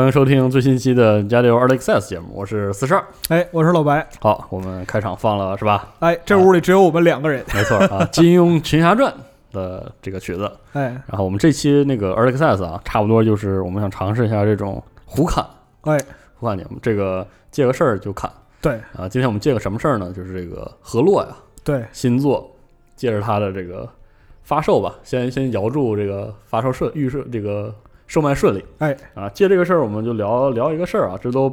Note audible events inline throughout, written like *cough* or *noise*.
欢迎收听最新期的《加六 Early Access》节目，我是四十二。哎，我是老白。好，我们开场放了是吧？哎，这屋里只有我们两个人。没错啊，金庸《群侠传》的这个曲子。*laughs* 哎，然后我们这期那个 Early Access 啊，差不多就是我们想尝试一下这种胡侃。哎，胡侃节目，这个借个事儿就侃。对啊，今天我们借个什么事儿呢？就是这个河洛呀，对，新作，借着它的这个发售吧，先先摇住这个发售顺预设这个。售卖顺利，哎啊，借这个事儿，我们就聊聊一个事儿啊，这都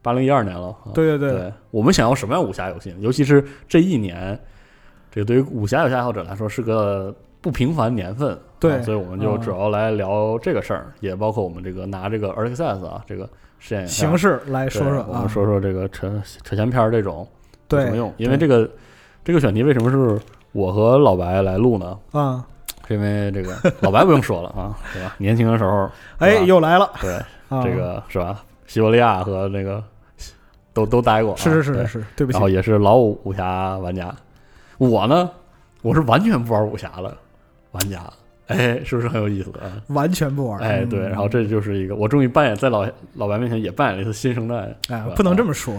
八零一二年了，对对对，我们想要什么样武侠游戏？尤其是这一年，这个对于武侠游戏爱好者来说是个不平凡年份，对，所以我们就主要来聊这个事儿，也包括我们这个拿这个 Early Access 啊这个试验形式来说说，我们说说这个扯扯闲篇这种有什么用？因为这个这个选题为什么是我和老白来录呢？啊。因为这个老白不用说了啊，对吧？年轻的时候，哎，又来了。对，这个是吧？西伯利亚和那个都都待过。是是是是，对不起。然后也是老武侠玩家。我呢，我是完全不玩武侠的玩家。哎，是不是很有意思啊？完全不玩。哎，对。然后这就是一个，我终于扮演在老老白面前也扮演了一次新生代。哎，不能这么说，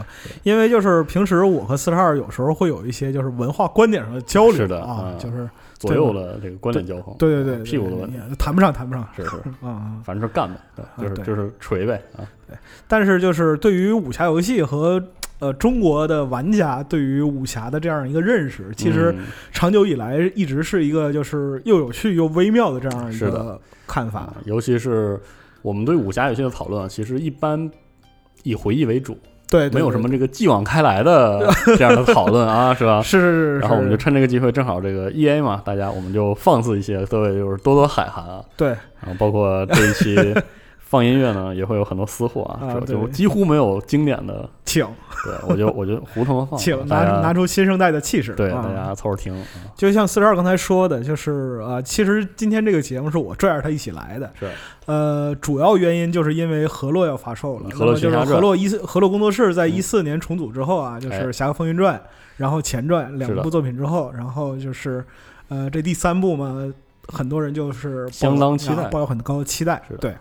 因为就是平时我和四十二有时候会有一些就是文化观点上的交流。是的啊，就是。左右了这个观点交锋，对对对，屁股的问题谈不上，谈不上，是是 *laughs* 啊，反正是干呗，就是就是锤呗啊。*laughs* 对，但是就是对于武侠游戏和呃中国的玩家对于武侠的这样一个认识，其实长久以来一直是一个就是又有趣又微妙的这样一个看法。尤其是我们对武侠游戏的讨论，其实一般以回忆为主。对，没有什么这个继往开来的 *laughs* 这样的讨论啊，*laughs* 是吧？是是是。然后我们就趁这个机会，正好这个 E A 嘛，大家我们就放肆一些，各位就是多多海涵啊。对。然后包括这一期 *laughs* 放音乐呢，也会有很多私货啊，就几乎没有经典的，请。*laughs* 对，我就我就胡同放，请拿拿出新生代的气势，对大家凑合听。就像四十二刚才说的，就是啊，其实今天这个节目是我拽着他一起来的，是。呃，主要原因就是因为河洛要发售了，河洛就是河洛一河洛工作室在一四年重组之后啊，就是《侠客风云传》，然后前传两部作品之后，然后就是呃，这第三部嘛，很多人就是相当期待，抱有很高的期待，是对。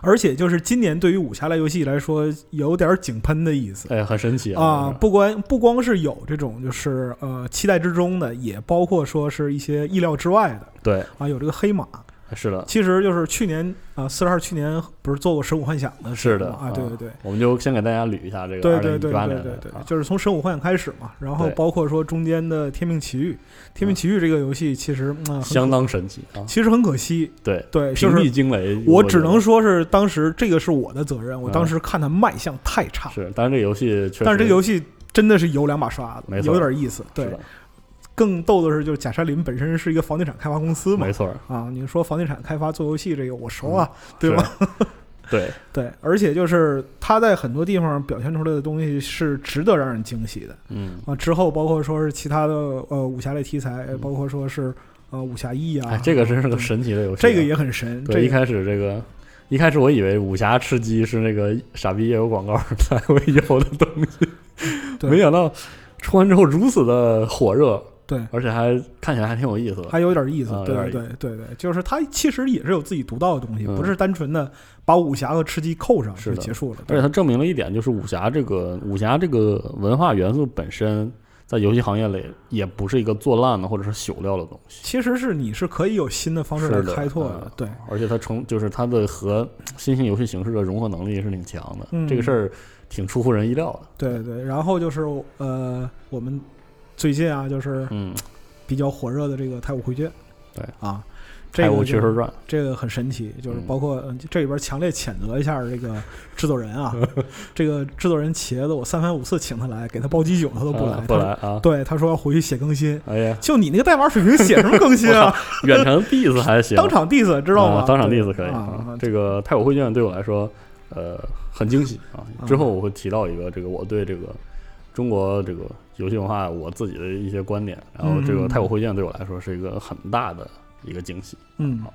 而且就是今年对于武侠类游戏来说，有点井喷的意思，哎，很神奇啊！不光不光是有这种就是呃期待之中的，也包括说是一些意料之外的，对啊，有这个黑马。是的，其实就是去年啊，四十二去年不是做过《神武幻想》的，是的啊，对对对，我们就先给大家捋一下这个对对对对对对，就是从《神武幻想》开始嘛，然后包括说中间的《天命奇遇》，《天命奇遇》这个游戏其实相当神奇啊，其实很可惜，对对，平地惊雷，我只能说是当时这个是我的责任，我当时看它卖相太差，是，但是这个游戏，但是这个游戏真的是有两把刷子，有点意思，对。更逗的是，就是贾山林本身是一个房地产开发公司嘛，没错啊。你说房地产开发做游戏这个我熟啊，对吧？*laughs* 对对，而且就是他在很多地方表现出来的东西是值得让人惊喜的，嗯啊。之后包括说是其他的呃武侠类题材，包括说是呃武侠一啊，这个真是个神奇的游戏，这个也很神。对，一开始这个一开始我以为武侠吃鸡是那个傻逼业务广告 *laughs* 才会有的东西，没想到出完之后如此的火热。对，而且还看起来还挺有意思的，还有点意思。对对对对对，就是它其实也是有自己独到的东西，不是单纯的把武侠和吃鸡扣上就结束了。而且它证明了一点，就是武侠这个武侠这个文化元素本身，在游戏行业里也不是一个做烂的或者是朽掉的东西。其实是你是可以有新的方式来开拓的。对，而且它成就是它的和新型游戏形式的融合能力是挺强的。这个事儿挺出乎人意料的。对对，然后就是呃，我们。最近啊，就是嗯，比较火热的这个《太武绘卷》，对啊，《太武确实传》这个很神奇，就是包括这里边强烈谴责一下这个制作人啊，*laughs* 这个制作人茄子，我三番五次请他来，给他包鸡酒，他都不来，不来啊，对，他说要回去写更新。哎呀，就你那个代码水平，写什么更新啊？远程 diss 还行，*laughs* 当场 diss 知道吗？当场 diss 可以啊。这个《太武绘卷》对我来说，呃，很惊喜啊。之后我会提到一个这个我对这个中国这个。游戏文化，我自己的一些观点，然后这个《太古会见》对我来说是一个很大的一个惊喜。嗯，好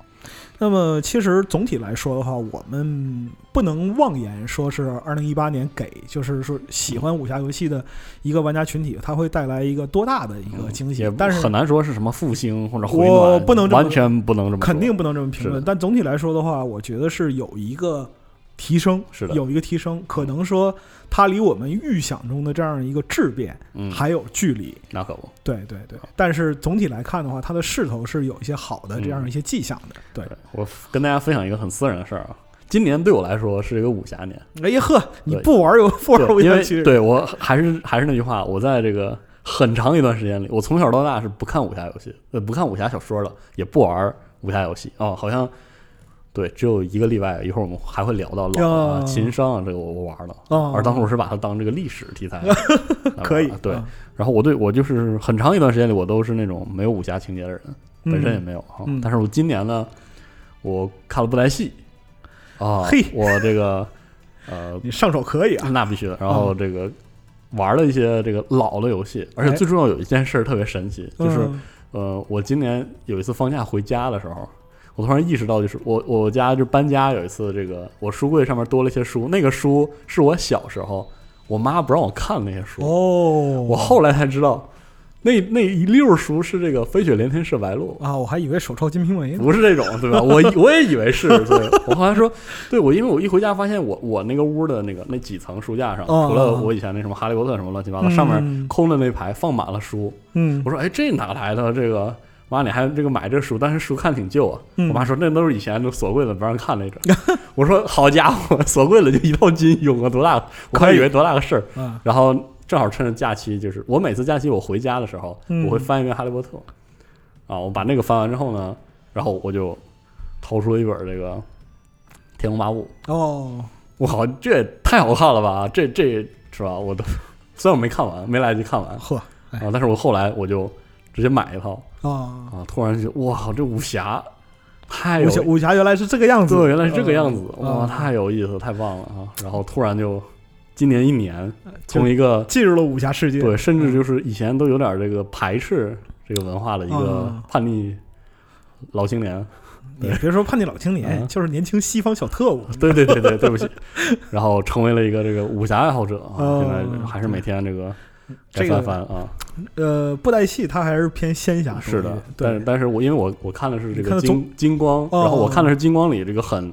那么其实总体来说的话，我们不能妄言说是二零一八年给，就是说喜欢武侠游戏的一个玩家群体，它会带来一个多大的一个惊喜。但是很难说是什么复兴或者回暖，我不能完全不能这么，肯定不能这么评论。但总体来说的话，我觉得是有一个提升，是的。有一个提升，可能说它离我们预想中的这样一个质变嗯，还有距离。那可不。对对对，但是总体来看的话，它的势头是有一些好的这样一些迹象的。对，对我跟大家分享一个很私人的事儿啊，今年对我来说是一个武侠年，哎呀呵，你不玩游不玩武对，因为对我还是还是那句话，我在这个很长一段时间里，我从小到大是不看武侠游戏，呃，不看武侠小说的，也不玩武侠游戏。哦，好像对，只有一个例外，一会儿我们还会聊到老啊、哦秦商啊，这个我我玩了，哦而当时我是把它当这个历史题材 *laughs* 可以啊对，啊然后我对我就是很长一段时间里，我都是那种没有武侠情节的人，本身也没有哈。嗯但是我今年呢，我看了布袋戏啊，嘿我这个 *laughs* 呃，你上手可以啊，那必须的。然后这个玩了一些这个老的游戏，而且哎最重要有一件事儿特别神奇，就是嗯呃，我今年有一次放假回家的时候。我突然意识到，就是我我家就搬家有一次，这个我书柜上面多了一些书，那个书是我小时候我妈不让我看那些书，哦，我后来才知道，那那一溜书是这个《飞雪连天射白鹿啊，我还以为手抄《金瓶梅》》，呢。不是这种，对吧？我我也以为是，对。我后来说，对我，因为我一回家发现我我那个屋的那个那几层书架上，哦除了我以前那什么哈利波特什么乱七八糟，嗯上面空的那排放满了书。嗯我说，哎，这哪来的？这个妈，你还这个买这书？但是书看挺旧啊。嗯我妈说，那都是以前都锁柜子不让看那种。*laughs* 我说，好家伙，锁柜了就一套金庸啊，多大？我还以为多大个事儿。啊，然后正好趁着假期，就是我每次假期我回家的时候，嗯我会翻一遍《哈利波特》啊，我把那个翻完之后呢，然后我就掏出了一本这个《天龙八部》，哦，我靠，这也太好看了吧！这这是吧？我都虽然我没看完，没来得及看完呵哎啊，但是我后来我就直接买一套啊，啊，突然就哇，这武侠太有武侠武侠原来是这个样子，对，原来是这个样子，呃哇，啊太有意思，太棒了啊！然后突然就今年一年，从一个进入了武侠世界，对，甚至就是以前都有点这个排斥这个文化的一个嗯。叛逆老青年。你别说叛逆老青年，嗯。就是年轻西方小特务，*laughs* 对对对对，对不起。然后成为了一个这个武侠爱好者啊，哦现在还是每天这个这个该翻翻啊。呃，布袋戏它还是偏仙侠，是的，但但是我因为我我看的是这个金金光，哦然后我看的是金光里这个很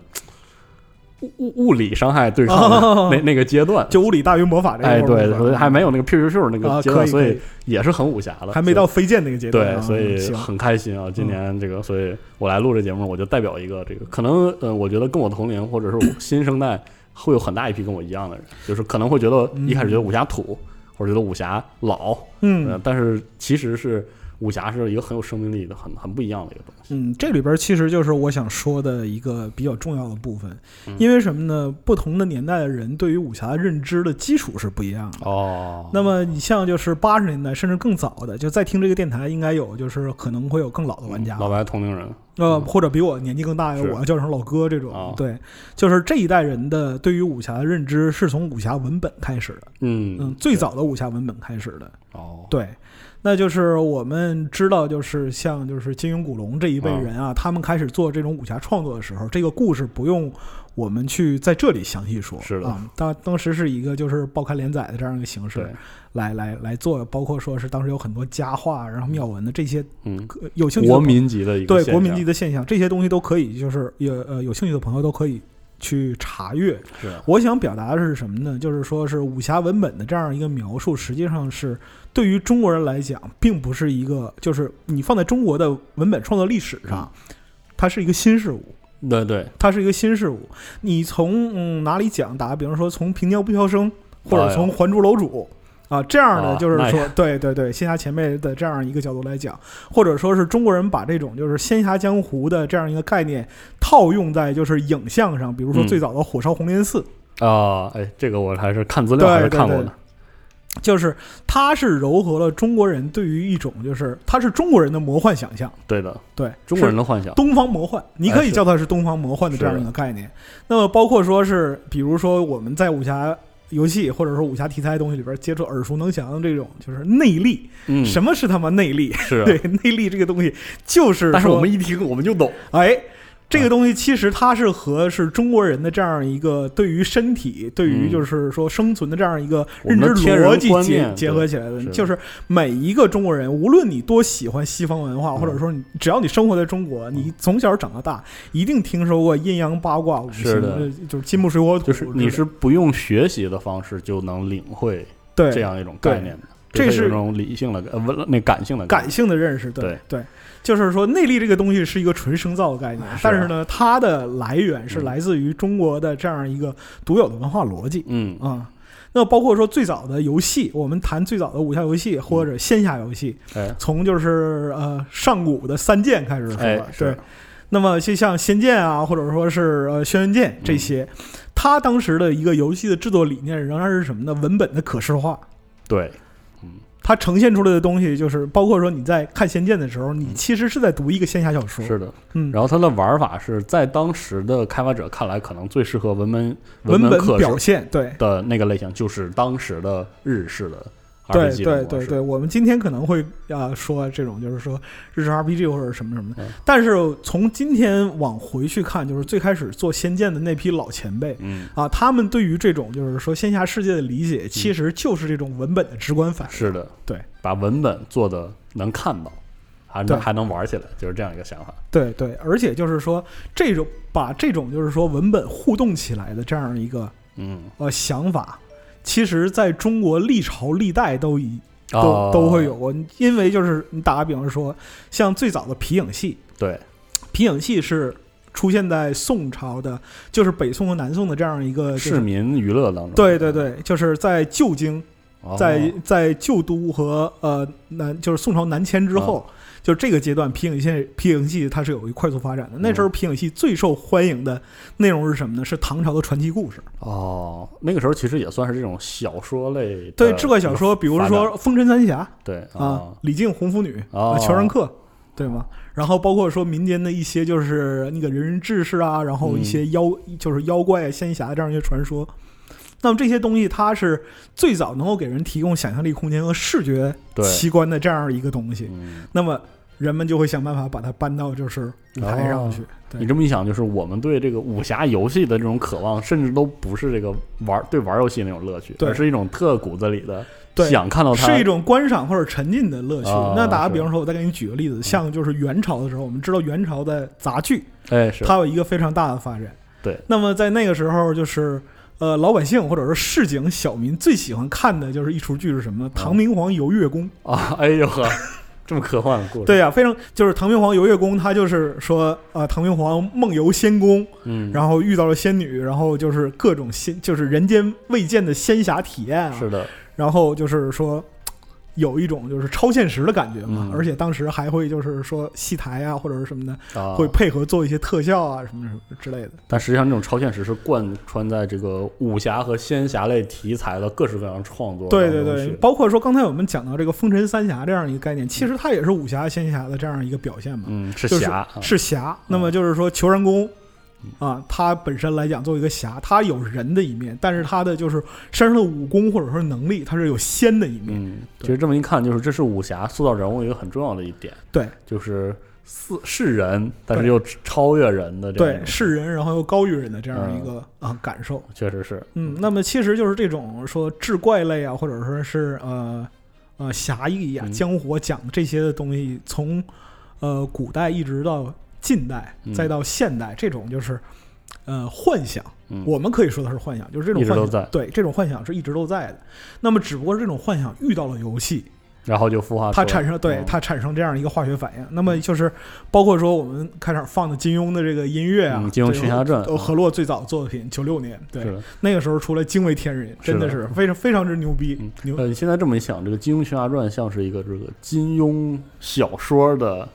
物物物理伤害对抗的哦那那个阶段。就物理大于魔法这个哎，对，所以还没有那个 Q Q Q 那啊，个阶段，所以也是很武侠的，还没到飞剑那个阶段啊，对，所以很开心啊！今年这个，所以我来录这节目，我就代表一个这个，可能呃，我觉得跟我同龄或者是我新生代会有很大一批跟我一样的人，就是可能会觉得一开始觉得武侠土，或者觉得武侠老，呃嗯，但是其实是武侠是一个很有生命力的、很很不一样的一个东西。嗯，这里边其实就是我想说的一个比较重要的部分，嗯因为什么呢？不同的年代的人对于武侠认知的基础是不一样的。哦，那么你像就是八十年代甚至更早的，就在听这个电台，应该有就是可能会有更老的玩家，老白同龄人，呃，嗯或者比我年纪更大，是我叫成老哥这种，哦对，就是这一代人的对于武侠的认知是从武侠文本开始的，嗯嗯，最早的武侠文本开始的，哦，对，那就是我们知道，就是像就是金庸、古龙这一辈人啊，他们开始做这种武侠创作的时候，这个故事不用我们去在这里详细说，是的啊，当当时是一个就是报刊连载的这样一个形式对，来来来做，包括说是当时有很多佳话，然后妙文的这些嗯，呃有兴趣的国民级的一个对国民级的现象，这些东西都可以，就是有呃有兴趣的朋友都可以去查阅。是我想表达的是什么呢？就是说是武侠文本的这样一个描述，实际上是对于中国人来讲，并不是一个，就是你放在中国的文本创作历史上，它是一个新事物。对对，它是一个新事物，你从嗯哪里讲？打个比方说，从平江不飘生，或者从《还珠楼主》啊这样的，哦就是说对对对，仙侠前辈的这样一个角度来讲，或者说是中国人把这种就是仙侠江湖的这样一个概念套用在就是影像上，比如说嗯最早的《火烧红莲寺》，啊，哎，这个我还是看资料还是对对对看过的，就是它是糅合了中国人对于一种就是它是中国人的魔幻想象，对的，对中国人的幻想，东方魔幻，你可以叫它是东方魔幻的这样是一个概念。那么包括说是，比如说我们在武侠游戏或者说武侠题材的东西里边接触耳熟能详的这种，就是内力。嗯，什么是他妈内力？是啊，*laughs* 对，内力这个东西就是，但是我们一听我们就懂，哎。这个东西其实它是和是中国人的这样一个对于身体、对于就是说生存的这样一个认知逻辑结结合起来的。就是每一个中国人，无论你多喜欢西方文化，或者说你只要你生活在中国，你从小长到大，一定听说过阴阳八卦、五行，就是金木水火土。就是你是不用学习的方式就能领会这样一种概念的。这是一种理性的呃，不那感性的感性的认识，对对，就是说内力这个东西是一个纯生造的概念，但是呢，它的来源是来自于中国的这样一个独有的文化逻辑，嗯。啊，那包括说最早的游戏，我们谈最早的武侠游戏或者仙侠游戏，从就是呃上古的三剑开始说，对，那么就像仙剑啊，或者说是呃轩辕剑这些，它当时的一个游戏的制作理念仍然是什么呢？文本的可视化，对。它呈现出来的东西，就是包括说你在看《仙剑》的时候，你其实是在读一个仙侠小说。是的，嗯。然后它的玩法是在当时的开发者看来，可能最适合文本文本表现对的那个类型，就是当时的日式的。对对对对，我们今天可能会啊说这种，就是说日式 RPG 或者什么什么的。但是从今天往回去看，就是最开始做《仙剑》的那批老前辈，嗯啊，他们对于这种就是说仙侠世界的理解，其实就是这种文本的直观反应。是的，对，把文本做的能看到，还能还能玩起来，就是这样一个想法。对对，而且就是说这种把这种就是说文本互动起来的这样一个嗯呃想法。其实，在中国历朝历代都以都都会有。过，因为就是你打个比方说，像最早的皮影戏，对，皮影戏是出现在宋朝的，就是北宋和南宋的这样一个市民娱乐当中。对对对，就是在旧京，在在旧都和呃南，就是宋朝南迁之后。就这个阶段，皮影戏皮影戏它是有一快速发展的。那时候皮影戏最受欢迎的内容是什么呢？是唐朝的传奇故事。哦，那个时候其实也算是这种小说类。对，志怪小说，比如说《风尘三侠》。对啊，李靖红拂女啊，裘然客，对吗？然后包括说民间的一些就是那个人人志士啊，然后一些妖就是妖怪仙侠这样一些传说。那么这些东西，它是最早能够给人提供想象力空间和视觉奇观的这样一个东西。那么。人们就会想办法把它搬到就是舞台上去。你这么一想，就是我们对这个武侠游戏的这种渴望，甚至都不是这个玩对玩游戏那种乐趣，而是一种特骨子里的想看到它，是一种观赏或者沉浸的乐趣。那打个比方说，我再给你举个例子，像就是元朝的时候，我们知道元朝的杂剧，哎，是它有一个非常大的发展。对，那么在那个时候，就是呃，老百姓或者是市井小民最喜欢看的就是一出剧是什么？唐明皇游月宫啊！哎呦呵。这么科幻的故事，对呀，非常就是唐明皇游月宫，他就是说啊，唐明皇梦游仙宫，嗯，然后遇到了仙女，然后就是各种仙，就是人间未见的仙侠体验啊，是的，然后就是说。有一种就是超现实的感觉嘛，而且当时还会就是说戏台啊或者是什么的，会配合做一些特效啊什么什么之类的。但实际上，这种超现实是贯穿在这个武侠和仙侠类题材的各式各样创作。对对对，包括说刚才我们讲到这个风尘三侠这样一个概念，其实它也是武侠仙侠的这样一个表现嘛。嗯，是侠，是侠。那么就是说，裘然公。啊，他本身来讲，作为一个侠，他有人的一面，但是他的就是身上的武功或者说能力，他是有仙的一面。嗯，其实这么一看，就是这是武侠塑造人物一个很重要的一点。对，就是是是人，但是又超越人的这。对，是人，然后又高于人的这样一个啊感受。确实是。嗯，那么其实就是这种说志怪类啊，或者说是呃呃侠义啊、江湖讲这些的东西，从呃古代一直到。近代再到现代，这种就是，呃，幻想，我们可以说它是幻想，就是这种幻想，对，这种幻想是一直都在的。那么，只不过这种幻想遇到了游戏，然后就孵化，它产生，对，它产生这样一个化学反应。那么，就是包括说我们开场放的金庸的这个音乐啊，《金庸群侠传》，河洛最早作品，九六年，对，那个时候出来惊为天人，真的是非常非常之牛逼。牛，呃，现在这么一想，这个《金庸群侠传》像是一个这个金庸小说的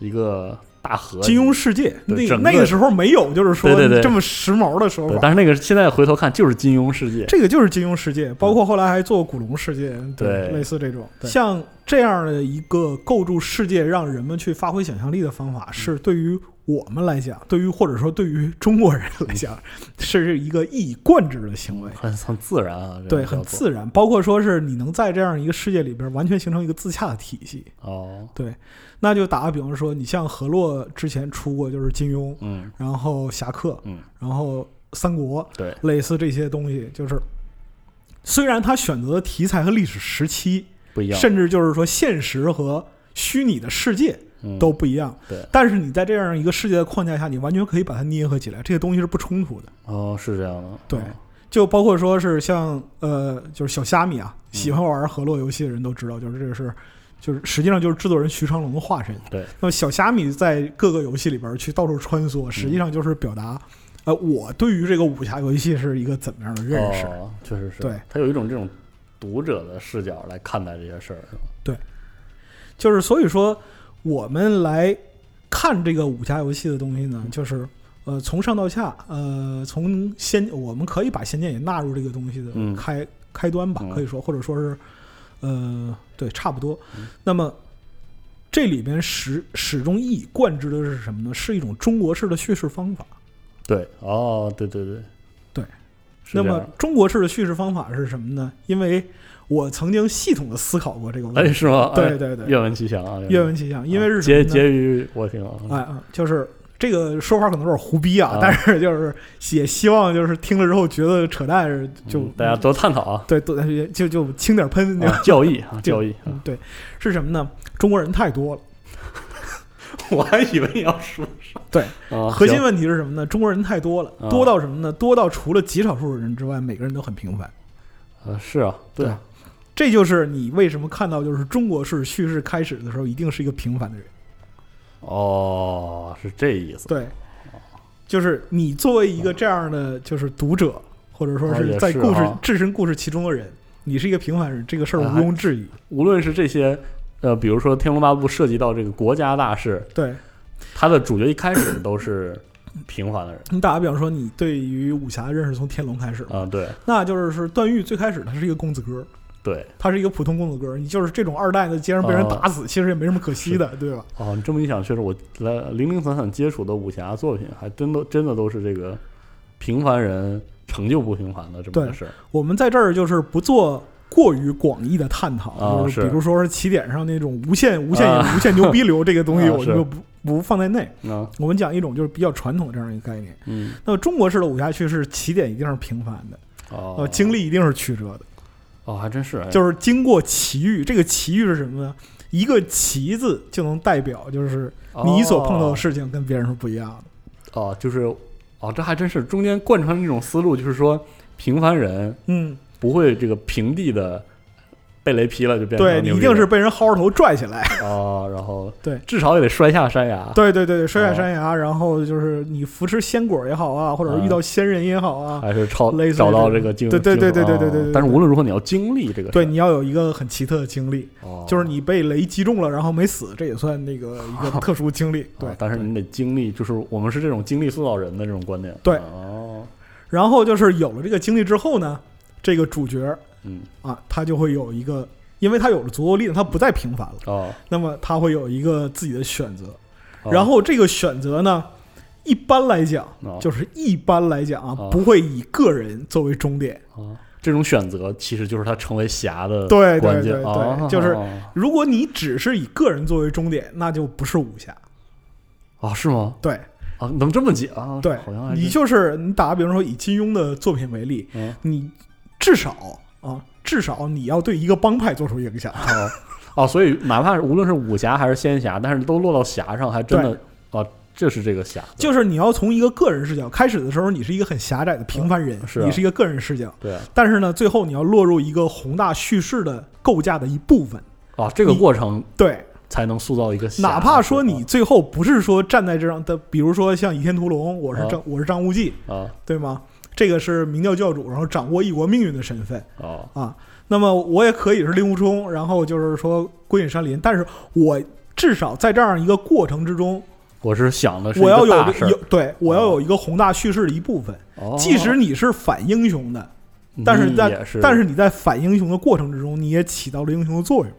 一个。大河金庸世界，那那个时候没有，就是说这么时髦的时候。但是那个现在回头看，就是金庸世界，这个就是金庸世界。包括后来还做古龙世界，对，类似这种。像这样的一个构筑世界，让人们去发挥想象力的方法，是对于我们来讲，对于或者说对于中国人来讲，*laughs* 是一个一以贯之的行为，很很自然啊，对，很自然。包括说是你能在这样一个世界里边完全形成一个自洽的体系。哦，对，那就打个比方说，你像河洛之前出过就是金庸，嗯。然后侠客，嗯，然后三国，对，类似这些东西，就是虽然他选择的题材和历史时期，不一样，甚至就是说现实和虚拟的世界嗯都不一样，对，但是你在这样一个世界的框架下，你完全可以把它捏合起来，这些东西是不冲突的。哦，是这样的，对。哦。就包括说是像呃，就是小虾米啊，嗯喜欢玩河洛游戏的人都知道，就是这个是，就是实际上就是制作人徐长龙的化身。对，那么小虾米在各个游戏里边去到处穿嗯梭，实际上就是表达，呃，我对于这个武侠游戏是一个怎么样的认识。哦，确实是，对，他有一种这种读者的视角来看待这些事儿，是吧？就是所以说，我们来看这个武侠游戏的东西呢，就是呃从上到下，呃从仙，我们可以把仙剑也纳入这个东西的嗯开、开端吧，嗯可以说，或者说是呃对，差不多。嗯那么这里边始始终一以贯之的是什么呢？是一种中国式的叙事方法。对，哦，对对对，对，那么中国式的叙事方法是什么呢？因为我曾经系统的思考过这个问哎，题。是吗？哎对对对，愿闻其详啊，愿闻其详，因为是结结于我听啊，哎啊，就是这个说法可能有点胡逼啊，啊但是就是也希望就是听了之后觉得扯淡，就、嗯大家多探讨啊，对多就就轻点喷，啊教义啊，就教义啊嗯，对，是什么呢？中国人太多了，*laughs* 我还以为你要说啥对，核心问题是什么呢？中国人太多了，啊多到什么呢？多到除了极少数人之外，每个人都很平凡。呃是啊，对啊，这就是你为什么看到就是中国式叙事开始的时候，一定是一个平凡的人。哦，是这意思，对，就是你作为一个这样的就是读者，或者说是在故事、置身故事其中的人，你是一个平凡人，这个事儿啊毋庸置疑。无论是这些。呃，比如说《天龙八部》涉及到这个国家大事，对它的主角一开始都是平凡的人你打个比方说，你对于武侠的认识从天龙开始，啊，对那就是是段誉最开始他是一个公子哥，对，他是一个普通公子哥，你就是这种二代的街上被人打死，其实也没什么可惜的，对吧？哦，你这么一想，确实我来零零散散接触的武侠作品，还真都真的都是这个平凡人成就不平凡的这么个事儿。我们在这儿就是不做。过于广义的探讨，啊就是是比如说是起点上那种无限、无限、啊无限牛逼流这个东西，*laughs* 我就不不放在内。啊，我们讲一种就是比较传统的这样一个概念。嗯，那么中国式的武侠叙事起点一定是平凡的，哦呃，，经历一定是曲折的，哦，还真是，哎就是经过奇遇。这个奇遇是什么呢？一个“奇”字就能代表，就是你所碰到的事情跟别人是不一样的。哦，就是哦，这还真是中间贯穿这种思路，就是说平凡人嗯，不会这个平地的被雷劈了就变成对你一定是被人薅着头拽起来。哦，然后对。至少也得摔下山崖，对对对对，摔下哦山崖，然后就是你扶持仙果也好啊，或者是遇到仙人也好啊，还是超找到这这个经对对对对对对对但是无论如何，你要经历这个，对，你要有一个很奇特的经历，哦。就是你被雷击中了，然后没死，这也算那个一个 *laughs* 特殊经历。对。啊，但是你得经历，就是我们是这种经历塑造人的这种观点。对。哦，然后就是有了这个经历之后呢，这个主角嗯，啊，他就会有一个，因为他有了足够力量，他不再平凡了，哦，那么他会有一个自己的选择。哦然后这个选择呢，一般来讲，哦就是一般来讲啊哦，不会以个人作为终点。啊，这种选择其实就是他成为侠的对对关键。对对哦就是如果你只是以个人作为终点，那就不是武侠。哦，是吗？对啊，能这么讲啊？对好像，你就是你打个比方说，以金庸的作品为例，嗯你至少啊，至少你要对一个帮派做出影响。哦哦，所以哪怕是无论是武侠还是仙侠，但是都落到侠上，还真的啊，这是这个侠，就是你要从一个个人视角，开始的时候你是一个很狭窄的平凡人，是啊。你是一个个人视角，对啊，但是呢，最后你要落入一个宏大叙事的构架的一部分。啊，这个你过程对，才能塑造一个侠，哪怕说你最后不是说站在这样的，比如说像《倚天屠龙》，我是啊张、我是张无忌，啊对吗？这个是明教教主，然后掌握一国命运的身份哦啊。那么我也可以是令狐冲，然后就是说归隐山林，但是我至少在这样一个过程之中，我是想的是我要有对我要有一个宏大叙事的一部分。哦即使你是反英雄的，但是在是，但是你在反英雄的过程之中，你也起到了英雄的作用。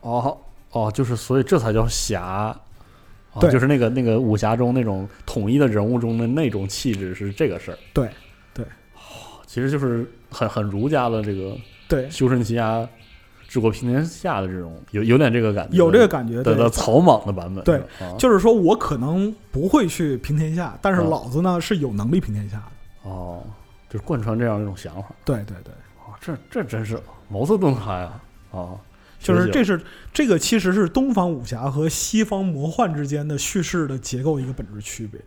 哦哦，就是所以这才叫侠啊对就是那个那个武侠中那种统一的人物中的那种气质是这个事儿。对其实就是很很儒家的这个对，修身齐家治国平天下的这种，有有点这个感觉，有这个感觉，对的的草莽的版本。对啊，就是说我可能不会去平天下，但是嗯老子呢是有能力平天下的。哦，就是贯穿这样一种想法。对对对，哦，这这真是茅塞顿开啊！啊，就是这是这个其实是东方武侠和西方魔幻之间的叙事的结构一个本质区别。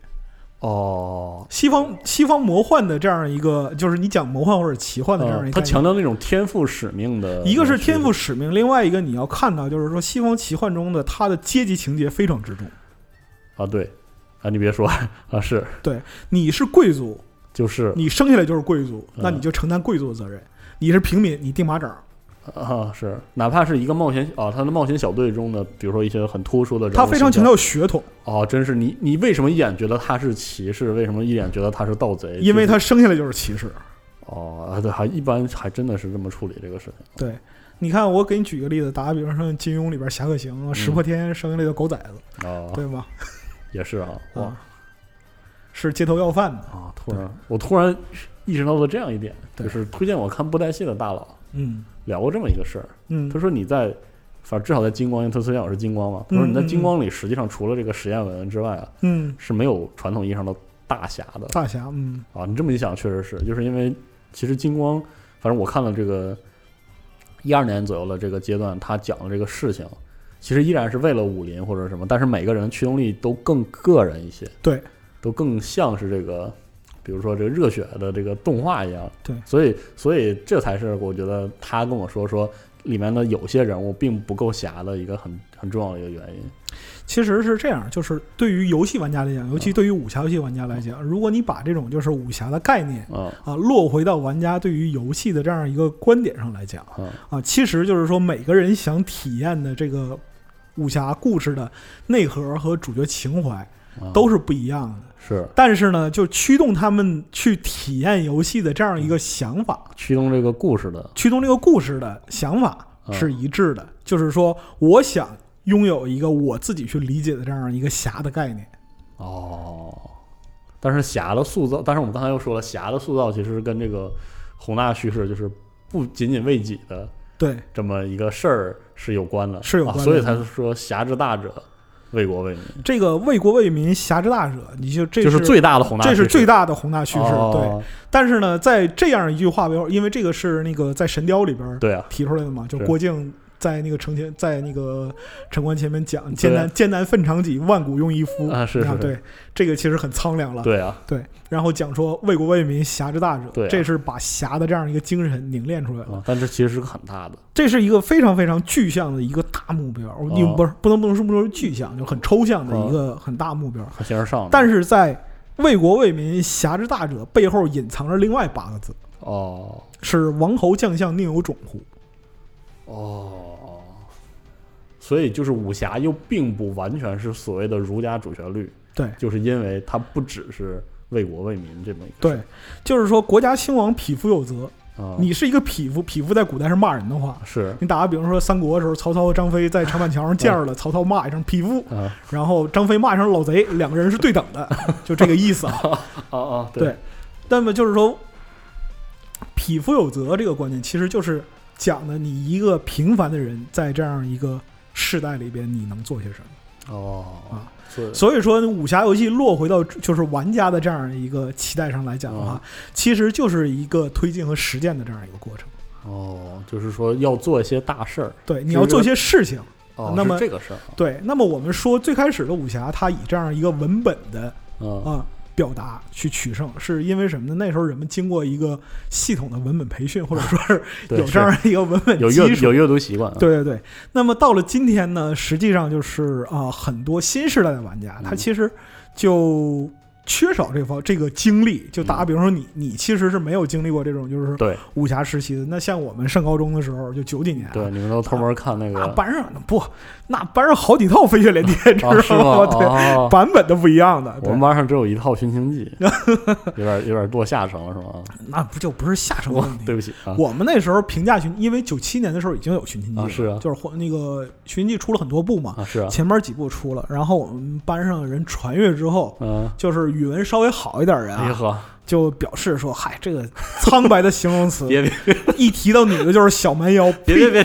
哦，西方西方魔幻的这样一个，就是你讲魔幻或者奇幻的这样呃一个他强调那种天赋使命的，一个是天赋使命，另外一个你要看到就是说西方奇幻中的他的阶级情节非常之重。啊，对。啊，你别说 *laughs* 啊，是。对你是贵族，就是。你生下来就是贵族，嗯。那你就承担贵族的责任；你是平民，你钉马掌。啊，是哪怕是一个冒险啊，他的冒险小队中的，比如说一些很突出的人物他非常强调血统，哦，真是你你为什么一眼觉得他是骑士？为什么一眼觉得他是盗贼？因为他生下来就是骑士。哦，啊对，还一般还真的是这么处理这个事情。对，你看，我给你举个例子，打个比方说，金庸里边侠客行，石破天生下来的狗崽子，啊，对吗？也是啊，*laughs* 哇啊，是街头要饭的。啊，突然我突然意识到了这样一点，就是推荐我看布袋戏的大佬嗯聊过这么一个事儿。嗯他说你在，反正至少在金光，因为他推荐我是金光嘛。他说你在金光里，实际上除了这个实验文之外啊，嗯，是没有传统意义上的大侠的大侠，嗯啊。你这么一想，确实是，就是因为其实金光，反正我看了这个一二年左右的这个阶段，他讲的这个事情，其实依然是为了武林或者什么，但是每个人的驱动力都更个人一些，对，都更像是这个。比如说这个热血的这个动画一样，对。所以所以这才是我觉得他跟我说说里面的有些人物并不够侠的一个很很重要的一个原因。其实是这样，就是对于游戏玩家来讲，尤其对于武侠游戏玩家来讲，如果你把这种就是武侠的概念啊啊落回到玩家对于游戏的这样一个观点上来讲啊啊，其实就是说每个人想体验的这个武侠故事的内核和主角情怀啊，都是不一样的。是。但是呢，就驱动他们去体验游戏的这样一个想法，驱动这个故事的。驱动这个故事的想法啊是一致的。就是说，我想拥有一个我自己去理解的这样一个侠的概念。哦。但是侠的塑造，但是我们刚才又说了，侠的塑造其实跟这个宏大叙事就是不仅仅为己的对，这么一个事儿是有关的，是有关的啊所以才是说侠之大者，为国为民，这个为国为民，侠之大者，你就这就是最大的宏大，这是最大的宏大叙事。对，哦但是呢，在这样一句话背后，因为这个是那个在《神雕》里边对啊，提出来的嘛，就郭靖在那个城前，在那个城关前面讲“艰难艰难奋长戟，万古用一夫”啊是是是对，这个其实很苍凉了。对啊，对，然后讲说为国为民，侠之大者，对啊这是把侠的这样一个精神凝练出来了。啊，但这其实是个很大的，这是一个非常非常具象的一个大目标，你哦不是不能不能说不能说具象，就很抽象的一个很大目标。很形而上。但是在为国为民，侠之大者背后隐藏着另外八个字，哦是王侯将相宁有种乎？哦，所以就是武侠又并不完全是所谓的儒家主旋律，对。就是因为它不只是为国为民这么一个对，就是说国家兴亡，匹夫有责。啊，你是一个匹夫，匹夫在古代是骂人的话。是。你打个比方说，三国的时候，曹操和张飞在长板桥上见着了，*laughs* 曹操骂一声匹夫，啊。然后张飞骂一声老贼，两个人是对等的，*laughs* 就这个意思啊。啊 *laughs* 啊，对。那么就是说，匹夫有责这个观念，其实就是讲的你一个平凡的人在这样一个世代里边，你能做些什么。哦啊，是所以说，武侠游戏落回到就是玩家的这样一个期待上来讲的话，啊其实就是一个推进和实践的这样一个过程。哦，就是说要做一些大事儿，对，你要做一些事情。哦，那么是这个事儿啊，对，那么我们说最开始的武侠，它以这样一个文本的嗯啊表达去取胜，是因为什么呢？那时候人们经过一个系统的文本培训，或者说是有这样一个文本有基础。阅有阅读习惯啊，对对对，那么到了今天呢，实际上就是啊、很多新时代的玩家，他嗯其实就缺少这方这个经历。就打比方说你，你其实是没有经历过这种就是对武侠时期的。那像我们上高中的时候，就九几年啊，对，你们都偷摸看那那个班上不，那班上好几套飞雪连天，知道吗？*laughs* 对，哦版本都不一样的。我们班上只有一套《寻秦记》，有点有点落下乘了，是吗？*laughs* 那不就不是下乘的我问题？对不起啊，我们那时候评价寻，因为九七年的时候已经有《寻秦记》是啊就是那个《寻秦记》出了很多部嘛，啊是啊，前面几部出了，然后我们班上人传阅之后，嗯，就是语文稍微好一点人啊，就表示说：“嗨，这个苍白的形容词，别别一提到女的就是小蛮腰。”别别别，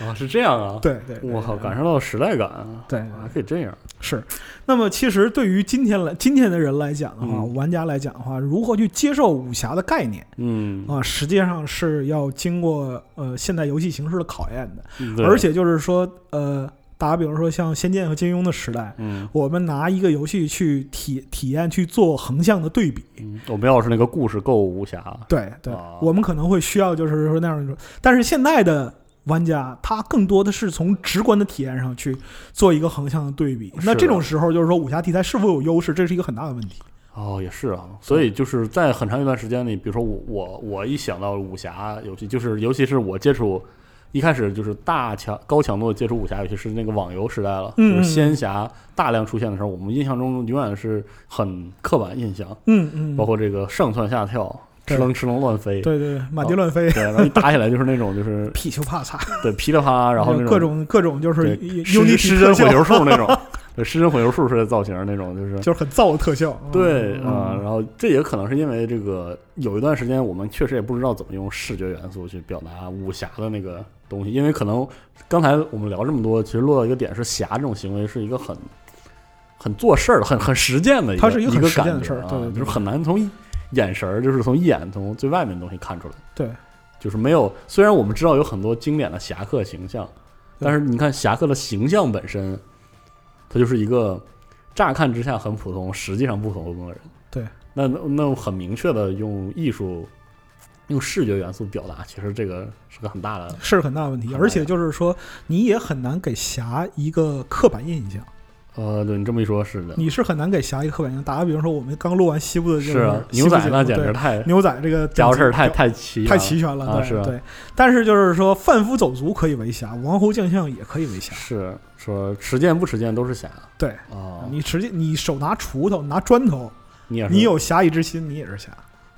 啊，是这样啊，对对，我靠，感受到时代感啊，对还可以这样，是。那么其实对于今天来今天的人来讲的话，嗯玩家来讲的话，如何去接受武侠的概念嗯，啊，实际上是要经过呃现代游戏形式的考验的。对而且就是说，呃，打比方说像《仙剑》和金庸的时代，嗯我们拿一个游戏去体体验去做横向的对比。嗯，我们要是那个故事够武侠，对对啊，我们可能会需要就是说那样一种，但是现在的玩家他更多的是从直观的体验上去做一个横向的对比。那这种时候就是说武侠题材是否有优势，这是一个很大的问题。哦，也是啊，所以就是在很长一段时间里，比如说我我我一想到武侠游戏，就是尤其是我接触一开始就是大强高强度的接触武侠游戏是那个网游时代了，嗯就是仙侠大量出现的时候，我们印象中永远是很刻板印象，嗯嗯，包括这个上蹿下跳、对哧楞哧楞乱飞，对对对，满地乱飞，对，然后一打起来就是那种就是 *laughs* 噼里啪嚓，对噼里啪啦，然后那种各种各种就是对 Unity 失真混球术那种，*laughs* 对，失真混球术式的造型那种，就是就是很造的特效。对嗯啊、然后这也可能是因为这个有一段时间我们确实也不知道怎么用视觉元素去表达武侠的那个东西，因为可能刚才我们聊这么多，其实落到一个点是侠这种行为是一个很很做事儿、很很实践的一个，它是一个感觉啊对就是很难从眼神儿，就是从一眼从最外面的东西看出来。对，就是没有，虽然我们知道有很多经典的侠客形象，但是你看侠客的形象本身，他就是一个乍看之下很普通，实际上不普通的人。对，那那很明确的用艺术、用视觉元素表达，其实这个是个很大的。是很大的问题，而且就是说，你也很难给侠一个刻板印象。呃，对你这么一说，是的，你是很难给侠一个刻板印象。打个比方说，我们刚录完西部的，就是啊，牛仔那简直太牛仔这个家伙事儿太太齐太齐全了，对、啊是啊对。但是就是说，贩夫走卒可以为侠，王侯将相也可以为侠。是说持剑不持剑都是侠对，啊，你持剑你手拿锄头，拿砖头，你也你有侠义之心，你也是侠。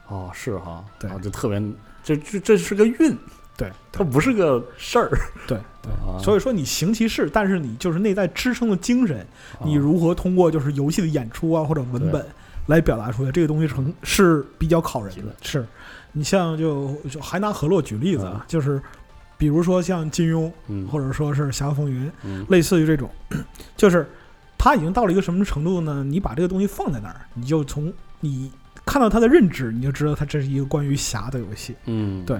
哦，是哈，对啊，就特别，这这这是个运，对，它不是个事儿对对。啊。所以说你行其事，但是你就是内在支撑的精神，你啊如何通过就是游戏的演出啊或者文本来表达出来，这个东西成是比较考人的。是，你像就就还拿河洛举例子啊，嗯就是比如说像金庸，嗯或者说是《侠客风云》，嗯类似于这种，就是他已经到了一个什么程度呢？你把这个东西放在那儿，你就从你看到他的认知，你就知道它这是一个关于侠的游戏。嗯，对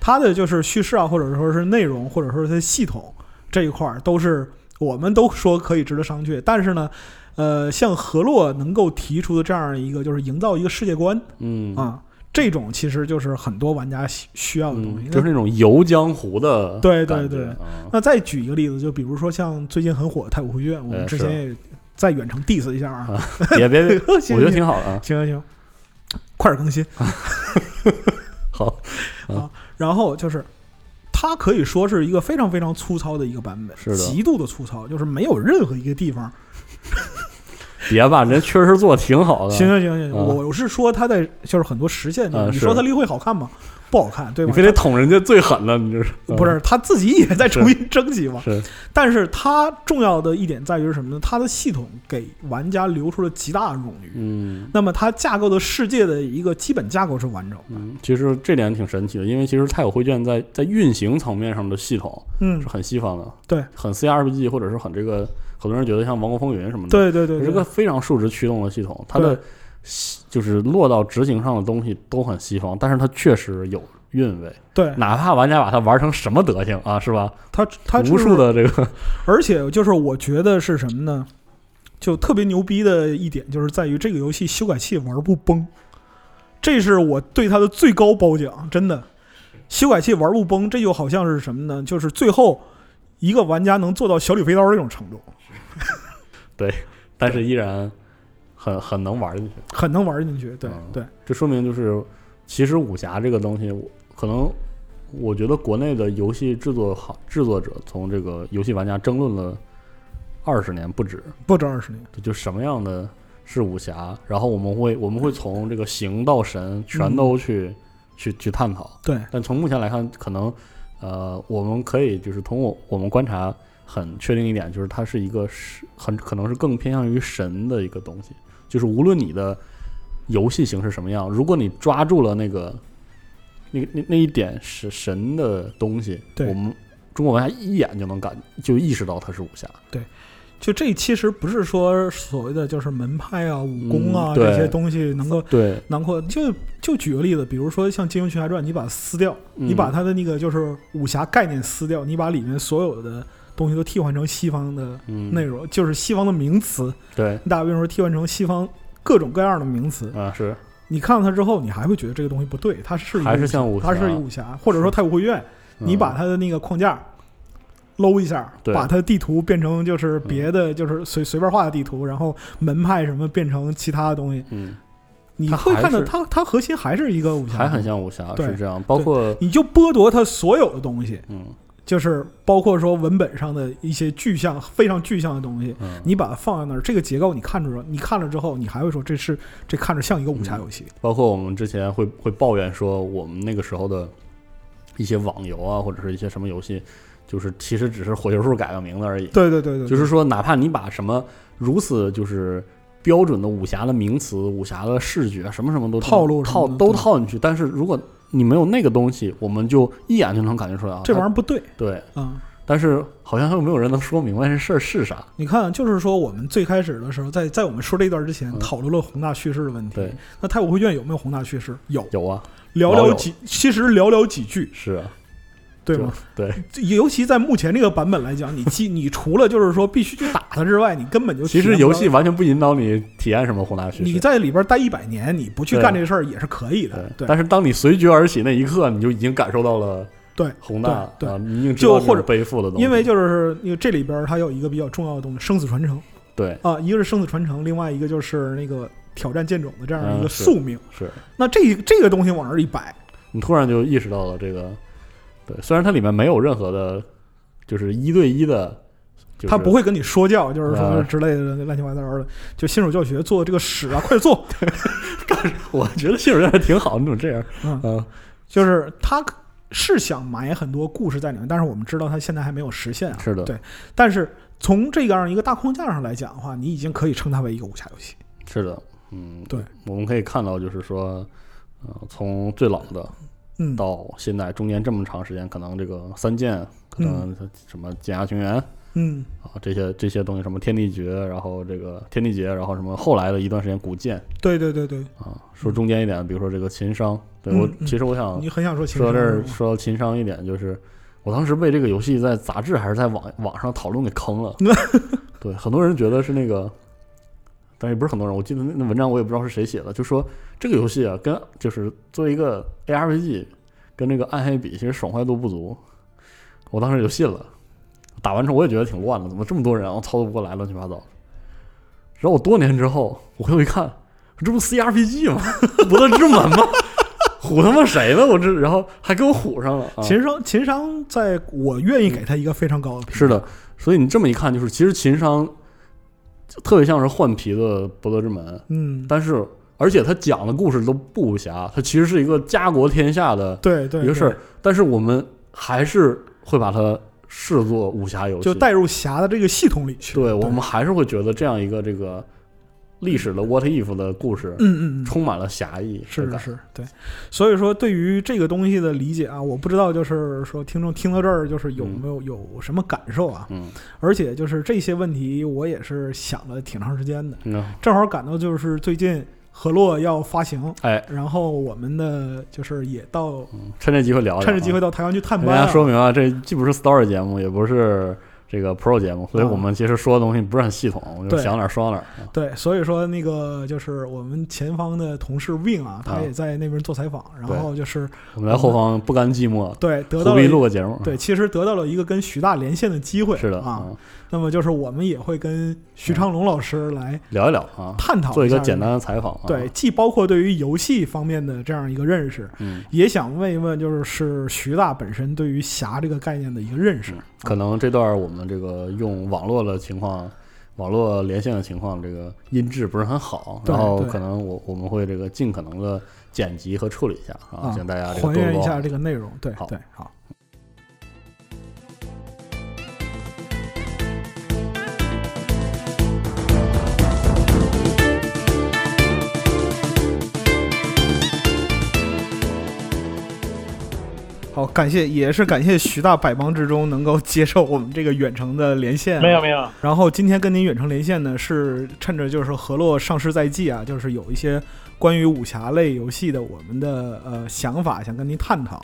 它的就是叙事啊，或者说是内容，或者说是它的系统这一块儿，都是我们都说可以值得商榷。但是呢，呃，像河洛能够提出的这样一个，就是营造一个世界观嗯啊，这种其实就是很多玩家需需要的东西。嗯，就是那种游江湖的对对对啊那再举一个例子，就比如说像最近很火的《太古汇卷》，我们之前也在远程 diss 一下啊，也别 *laughs* 别别，我觉得挺好的啊。行行行，快点更新。*laughs* 好 *laughs* 啊，然后就是，它可以说是一个非常非常粗糙的一个版本，是的极度的粗糙，就是没有任何一个地方。*laughs* 别吧，人确实做的挺好的。行行行行，啊我是说它在就是很多实现，啊你说它立绘好看吗？不好看，对吧？你非得捅人家最狠了，你这是不是他自己也在重新 *laughs* 征集嘛？是但是它重要的一点在于是什么呢？它的系统给玩家留出了极大的冗余。嗯那么它架构的世界的一个基本架构是完整的。嗯，其实这点挺神奇的，因为其实太古绘卷在在运行层面上的系统嗯是，很西方的，对，很 CRPG 或者是很这个，很多人觉得像《王国风云》什么的，对对对对，是个非常数值驱动的系统，它的西就是落到执行上的东西都很西方，但是它确实有韵味，对哪怕玩家把它玩成什么德行啊，是吧？它它无数的这个，而且就是我觉得是什么呢？就特别牛逼的一点，就是在于这个游戏修改器玩不崩，这是我对它的最高褒奖，真的。修改器玩不崩，这就好像是什么呢？就是最后一个玩家能做到小李飞刀这种程度。*laughs* 对但是依然很很能玩进去，很能玩进去。对嗯对，这说明就是其实武侠这个东西，我可能我觉得国内的游戏制作好制作者从这个游戏玩家争论了二十年不止，不止二十年。就什么样的是武侠，然后我们会我们会从这个形到神全都去、去去探讨。对但从目前来看，可能呃，我们可以就是通过我们观察，很确定一点，就是它是一个是很可能是更偏向于神的一个东西。就是无论你的游戏形式什么样，如果你抓住了那个那个那那一点是神的东西，对我们中国玩家一眼就能感就意识到它是武侠。对就这其实不是说所谓的就是门派啊、武功啊、嗯这些东西能够对，囊括。就就举个例子，比如说像《金庸群侠传》，你把它撕掉，你把嗯它的那个就是武侠概念撕掉，你把里面所有的东西都替换成西方的嗯。内容，就是西方的名词，对。你打比如说替换成西方各种各样的名词，啊是。你看到它之后，你还会觉得这个东西不对，它是一个还是像武侠它是武侠，或者说太古汇院，你嗯把它的那个框架搂一下，把它地图变成就是别的，就是随随便画的地图，然后门派什么变成其他的东西，嗯。你会看到它它核心还是一个武侠，还很，像武侠对是这样，包括你就剥夺它所有的东西，嗯就是包括说文本上的一些具象非常具象的东西。嗯，你把它放在那儿，这个结构你看出来，你看了之后，你还会说这是这看着像一个武侠游戏。包括我们之前会会抱怨说，我们那个时候的一些网游啊，或者是一些什么游戏，就是其实只是火球术改个名字而已。对对对对，就是说，哪怕你把什么如此就是标准的武侠的名词、武侠的视觉，什么什么都套路套都套进去，但是如果你没有那个东西，我们就一眼就能感觉出来啊，这玩意儿不对。对，啊。但是好像又没有人能说明白这事儿是啥。你看，就是说我们最开始的时候，在在我们说这一段之前，嗯讨论了宏大叙事的问题。对，那太古汇卷有没有宏大叙事？有，有啊，寥寥几，其实寥寥几句，是啊，对吗？对，尤其在目前这个版本来讲，你既你除了就是说必须去打它之外，你根本就其实游戏完全不引导你体验什么宏大叙事。你在里边待一百年，你不去干这事儿也是可以的。对，但是当你随觉而起那一刻，你就已经感受到了对宏大啊，你就或者背负的东西。因为就是因为这里边它有一个比较重要的东西，生死传承对啊，一个是生死传承，另外一个就是那个挑战剑种的这样一个宿命。是那这这个东西往那儿一摆，你突然就意识到了这个，对，虽然它里面没有任何的，就是一对一的，就是、他不会跟你说教，就是说啊之类的乱七八糟的，就新手教学做这个屎啊，快做。*laughs* 我觉得新手教学挺好，你怎么这样？嗯，嗯，就是他是想埋很多故事在里面，但是我们知道他现在还没有实现啊。是的，对但是从这样一个大框架上来讲的话，你已经可以称它为一个武侠游戏。是的，嗯，对，我们可以看到，就是说，呃，从最老的嗯，到现在中间这么长时间，可能这个三剑，可能什么剑侠情缘。嗯，啊，这些这些东西，什么天地诀，然后这个天地劫，然后什么后来的一段时间古剑对对对对，啊，说中间一点，比如说这个秦商，对我其实我想你很想说情说到这儿说到秦商一点，就是我当时被这个游戏在杂志还是在网网上讨论给坑了，*laughs* 对，很多人觉得是那个，但是也不是很多人，我记得那那文章我也不知道是谁写的，就说这个游戏啊，跟就是作为一个 ARPG，跟那个暗黑比，其实爽快度不足，我当时就信了。打完之后我也觉得挺乱的，怎么这么多人，我操作不过来，乱七八糟。然后我多年之后，我回头一看，这不 CRPG 吗？不乐之门吗？唬他妈谁呢？我这，然后还给我唬上了。啊、秦商，情商在我愿意给他一个非常高的评价。是的，所以你这么一看，就是其实情商就特别像是换皮的《博德之门》，嗯，但是而且他讲的故事都不武侠，他其实是一个家国天下的对对一个事儿，但是我们还是会把它视作武侠游戏，就带入侠的这个系统里去。对。我们还是会觉得这样一个这个历史的 what if 的故事，嗯嗯嗯，充满了侠义，是的是，对。所以说，对于这个东西的理解啊，我不知道，就是说听众听到这儿，就是有没有有什么感受啊？嗯而且就是这些问题，我也是想了挺长时间的。嗯，正好赶到就是最近河洛要发行，哎，然后我们的就是也到趁这机会聊趁这机会到台湾去探跟大班、啊。家说明啊，这既不是 story 节目，也不是这个 Pro 节目，所以我们其实说的东西不是很系统，我就想哪儿说哪儿。对，所以说那个就是我们前方的同事 Win 啊，他也在那边做采访，然后就是我们在后方不甘寂寞，对，得到了录个节目，对，其实得到了一个跟徐大连线的机会，是的啊。那么就是我们也会跟徐昌龙老师来聊一聊啊，探讨做一个简单的采访。对，既包括对于游戏方面的这样一个认识，嗯，也想问一问，就是是徐大本身对于侠这个概念的一个认识。可能这段我们这个用网络的情况，网络连线的情况，这个音质不是很好，然后可能我我们会这个尽可能的剪辑和处理一下啊，请大家还原一下这个内容。对，好，对，好。好，感谢，也是感谢徐大百忙之中能够接受我们这个远程的连线。没有没有。然后今天跟您远程连线呢，是趁着就是河洛上市在即啊，就是有一些关于武侠类游戏的我们的呃想法，想跟您探讨。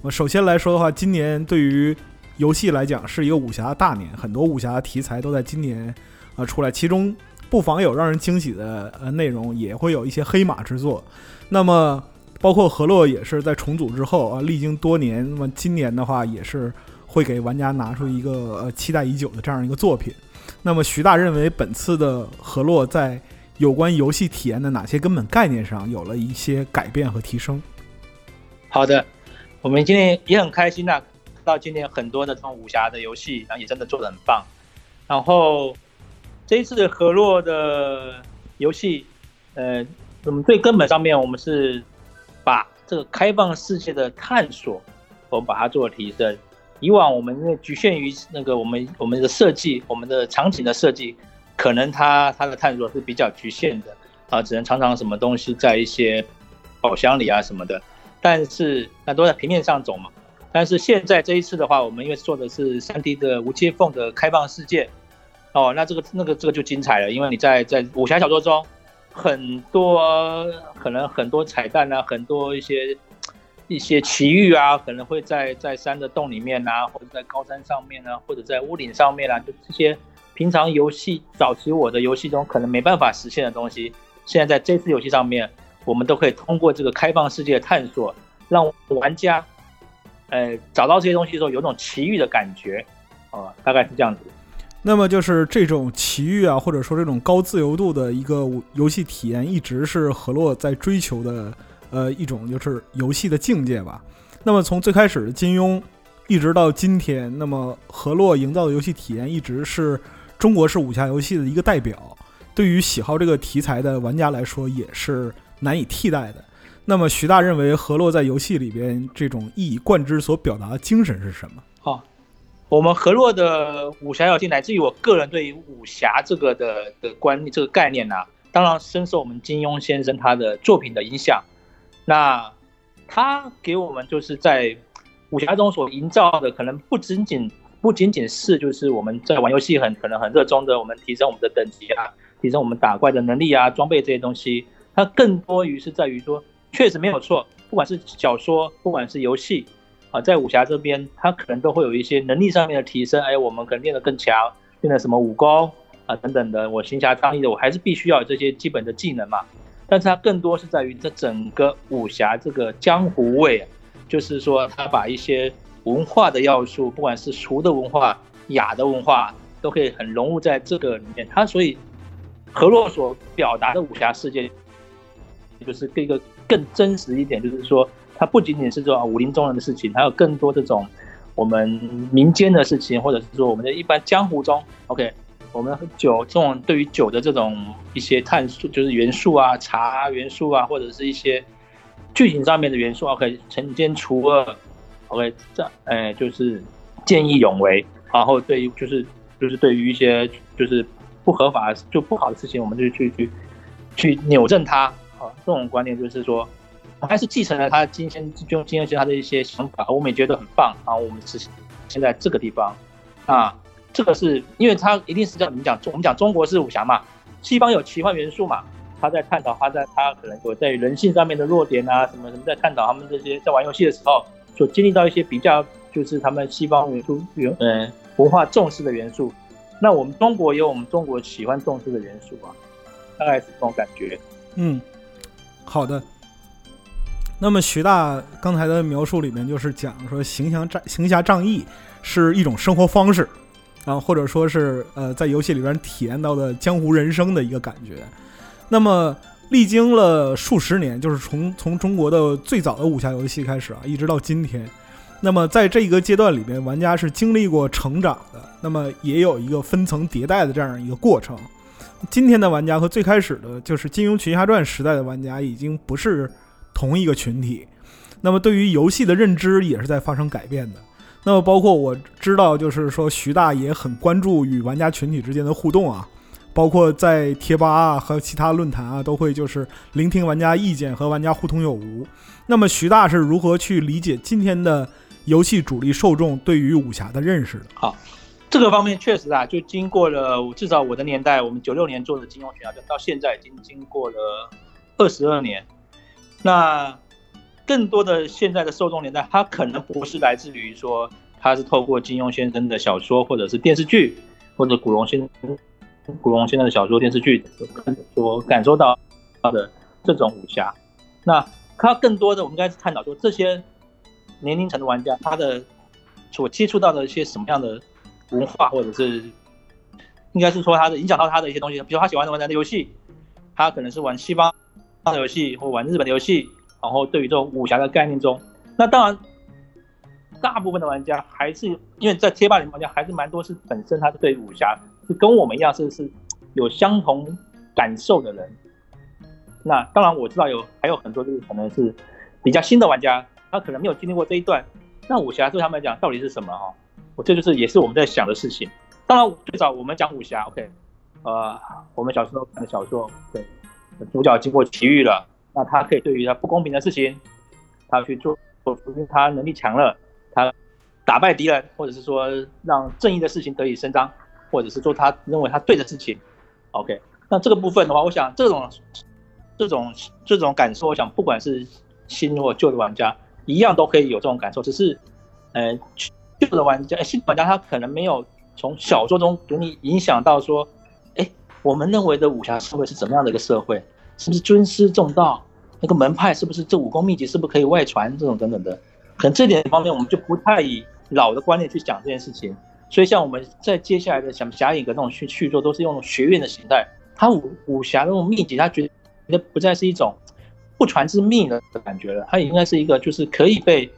我首先来说的话，今年对于游戏来讲是一个武侠大年，很多武侠题材都在今年啊出来，其中不妨有让人惊喜的呃内容，也会有一些黑马之作。那么。包括河洛也是在重组之后啊，历经多年，那么今年的话也是会给玩家拿出一个呃期待已久的这样一个作品。那么徐大认为本次的河洛在有关游戏体验的哪些根本概念上有了一些改变和提升？好的，我们今天也很开心呐，看到今天很多的这种武侠的游戏，然后也真的做的很棒。然后这一次河洛的游戏，呃，我们最根本上面我们是。把这个开放世界的探索，我们把它做了提升。以往我们因为局限于那个我们我们的设计，我们的场景的设计，可能它它的探索是比较局限的啊，只能常常什么东西在一些宝箱里啊什么的。但是那都在平面上走嘛。但是现在这一次的话，我们因为做的是三 D 的无接缝的开放世界，哦，那这个那个这个就精彩了，因为你在在武侠小说中。很多可能很多彩蛋啊，很多一些一些奇遇啊，可能会在在山的洞里面啊，或者在高山上面啊，或者在屋顶上面啊，就这些平常游戏早期我的游戏中可能没办法实现的东西，现在在这次游戏上面，我们都可以通过这个开放世界的探索，让玩家呃找到这些东西的时候有种奇遇的感觉，啊，大概是这样子。那么就是这种奇遇啊，或者说这种高自由度的一个游戏体验，一直是河洛在追求的，呃，一种就是游戏的境界吧。那么从最开始的金庸，一直到今天，那么河洛营造的游戏体验，一直是中国式武侠游戏的一个代表。对于喜好这个题材的玩家来说，也是难以替代的。那么徐大认为，河洛在游戏里边这种一以贯之所表达的精神是什么？我们河洛的武侠游戏，乃至于我个人对于武侠这个的的观念、这个概念呢，当然深受我们金庸先生他的作品的影响。那他给我们就是在武侠中所营造的，可能不仅仅不仅仅是就是我们在玩游戏很可能很热衷的，我们提升我们的等级啊，提升我们打怪的能力啊，装备这些东西，它更多于是在于说，确实没有错，不管是小说，不管是游戏。在武侠这边，他可能都会有一些能力上面的提升。哎，我们可能练得更强，练了什么武功啊等等的。我行侠仗义的，我还是必须要有这些基本的技能嘛。但是它更多是在于这整个武侠这个江湖味，就是说他把一些文化的要素，不管是俗的文化、雅的文化，都可以很融入在这个里面。他所以何洛所表达的武侠世界，就是一个更真实一点，就是说。它不仅仅是说武林中人的事情，还有更多这种我们民间的事情，或者是说我们的一般江湖中，OK，我们酒这种对于酒的这种一些探索，就是元素啊，茶元素啊，或者是一些剧情上面的元素，OK，惩奸除恶，OK，这哎就是见义勇为，然后对于就是就是对于一些就是不合法就不好的事情，我们就去去去扭正它啊，这种观念就是说。还是继承了他今天就今天他的一些想法，我们也觉得很棒啊。我们是现在这个地方啊，这个是因为他一定是叫你们讲，我们讲中国是武侠嘛，西方有奇幻元素嘛，他在探讨他在他可能有在人性上面的弱点啊，什么什么在探讨他们这些在玩游戏的时候所经历到一些比较就是他们西方元素元呃文化重视的元素。那我们中国也有我们中国喜欢重视的元素啊，大概是这种感觉。嗯，好的。那么徐大刚才的描述里面就是讲说行侠仗行侠仗义是一种生活方式，啊，或者说是呃在游戏里边体验到的江湖人生的一个感觉。那么历经了数十年，就是从从中国的最早的武侠游戏开始啊，一直到今天。那么在这一个阶段里面，玩家是经历过成长的，那么也有一个分层迭代的这样一个过程。今天的玩家和最开始的就是金庸群侠传时代的玩家已经不是同一个群体，那么对于游戏的认知也是在发生改变的。那么包括我知道，就是说徐大也很关注与玩家群体之间的互动啊，包括在贴吧啊和其他论坛啊都会就是聆听玩家意见和玩家互通有无。那么徐大是如何去理解今天的？游戏主力受众对于武侠的认识的，好，这个方面确实啊，就经过了至少我的年代，我们九六年做的金庸群侠传，到现在已经经过了二十二年。那更多的现在的受众年代，它可能不是来自于说，他是透过金庸先生的小说或者是电视剧，或者古龙先生古龙先生的小说电视剧所感受到的这种武侠。那他更多的，我们应该是探讨说这些。年龄层的玩家，他的所接触到的一些什么样的文化，或者是应该是说他的影响到他的一些东西，比如他喜欢玩的游戏，他可能是玩西方的游戏或玩日本的游戏，然后对于这种武侠的概念中，那当然大部分的玩家还是因为在贴吧里面玩家还是蛮多是本身他是对武侠是跟我们一样是是有相同感受的人，那当然我知道有还有很多就是可能是比较新的玩家。他可能没有经历过这一段，那武侠对他们来讲到底是什么哈？我这就是也是我们在想的事情。当然，最早我们讲武侠，OK，呃，我们小时候看的小说，对，主角经过奇遇了，那他可以对于他不公平的事情，他去做，做他能力强了，他打败敌人，或者是说让正义的事情得以伸张，或者是做他认为他对的事情，OK。那这个部分的话，我想这种这种这种感受，我想不管是新或旧的玩家。一样都可以有这种感受，只是，呃，旧的玩家、新玩家他可能没有从小说中给你影响到说，我们认为的武侠社会是怎么样的一个社会？是不是尊师重道？那个门派是不是这武功秘籍是不是可以外传？这种等等的，可能这点方面我们就不太以老的观念去讲这件事情。所以像我们在接下来的像侠影的那种去去做，都是用学院的形态，他武武侠那种秘籍，他觉得不再是一种。不传之秘的感觉了，它也应该是一个，就是可以被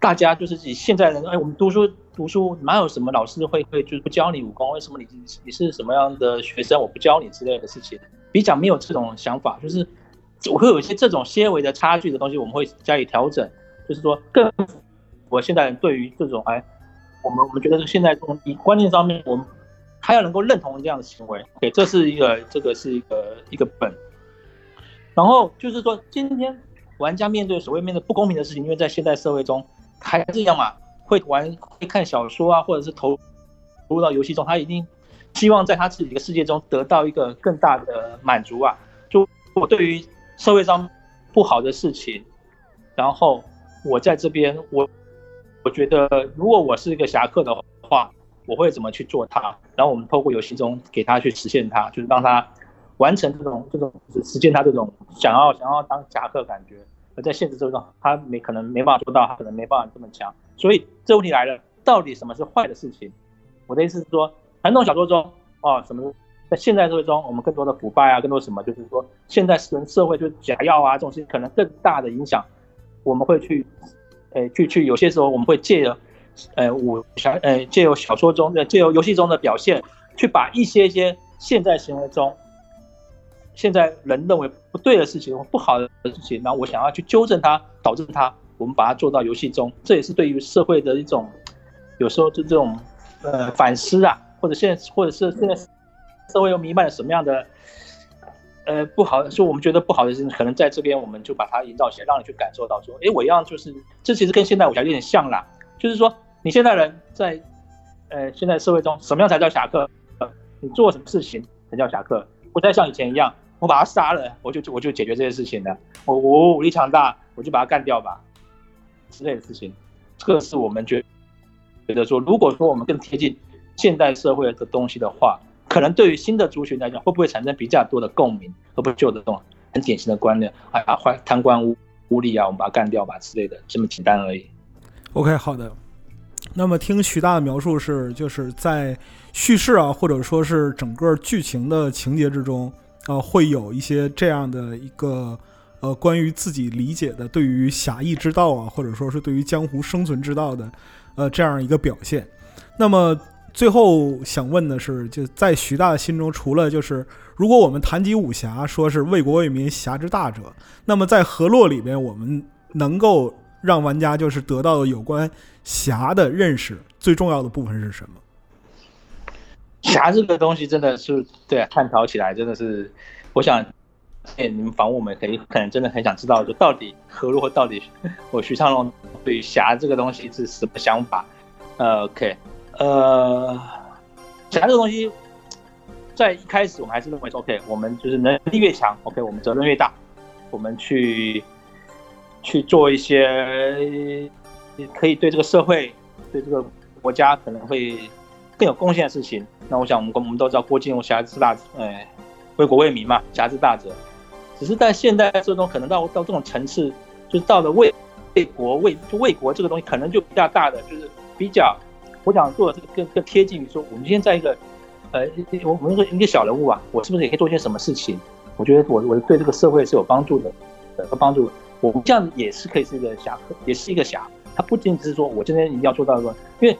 大家，就是以现在人，哎，我们读书读书，哪有什么老师会会就是不教你武功？为什么你你是什么样的学生，我不教你之类的事情？比较没有这种想法，就是我会有一些这种些微的差距的东西，我们会加以调整，就是说更我现在对于这种哎，我们我们觉得现在从以观念上面，我们他要能够认同这样的行为，对，这是一个这个是一个一个本。然后就是说，今天玩家面对所谓面对不公平的事情，因为在现代社会中还是一样嘛，会玩会看小说啊，或者是投投入到游戏中，他一定希望在他自己的世界中得到一个更大的满足啊。就我对于社会上不好的事情，然后我在这边，我我觉得如果我是一个侠客的话，我会怎么去做它？然后我们透过游戏中给他去实现它，就是让他。完成这种这种实现他这种想要想要当侠客感觉，而在现实生活中他没可能没办法做到，他可能没办法这么强。所以这问题来了，到底什么是坏的事情？我的意思是说，传统小说中哦，什么在现代社会中，我们更多的腐败啊，更多什么，就是说现在人社会就是假药啊这种事情可能更大的影响，我们会去，呃，去去有些时候我们会借着，呃武侠，呃借由小说中的借由游戏中的表现，去把一些些现在行为中。现在人认为不对的事情或不好的事情，那我想要去纠正它、导致它，我们把它做到游戏中，这也是对于社会的一种，有时候就这种呃反思啊，或者现在或者是现在社会又弥漫了什么样的呃不好，说我们觉得不好的事情，可能在这边我们就把它营造起来，让你去感受到说，哎，我一样就是这其实跟现代武侠有点像啦，就是说你现代人在呃现在社会中什么样才叫侠客？你做什么事情才叫侠客？不再像以前一样。我把他杀了，我就我就解决这些事情了。我我武力强大，我就把他干掉吧，之类的事情。这个是我们觉觉得说，如果说我们更贴近现代社会的东西的话，可能对于新的族群来讲，会不会产生比较多的共鸣，而不是旧的这种很典型的观念，哎呀，坏贪官污污吏啊，我们把它干掉吧之类的，这么简单而已。OK，好的。那么听徐大的描述是，就是在叙事啊，或者说是整个剧情的情节之中，呃，会有一些这样的一个呃关于自己理解的对于侠义之道啊，或者说是对于江湖生存之道的呃这样一个表现。那么最后想问的是，就在徐大的心中，除了就是如果我们谈及武侠，说是为国为民，侠之大者，那么在河洛里边，我们能够让玩家就是得到有关侠的认识，最重要的部分是什么？*laughs* 侠这个东西真的是对、探讨起来真的是，我想，哎，你们访问我们可以可能真的很想知道，就到底河洛到底我徐昌龙对于侠这个东西是什么想法？呃，OK，呃，侠这个东西，在一开始我们还是认为说，OK，我们就是能力越强，OK，我们责任越大，我们去去做一些可以对这个社会、对这个国家可能会更有贡献的事情。那我想，我们我们都知道，郭靖侠之大，哎，为国为民嘛，侠之大者。只是在现代这种可能到到这种层次，就是到了为为国为就为国这个东西，可能就比较大的，就是比较，我想做的这个更更贴近于说，我们今天在一个，呃，我我们一个一个小人物啊，我是不是也可以做些什么事情？我觉得我我对这个社会是有帮助的，有帮助。我们这样也是可以是一个侠客，也是一个侠。他不仅只是说我今天一定要做到一个，因为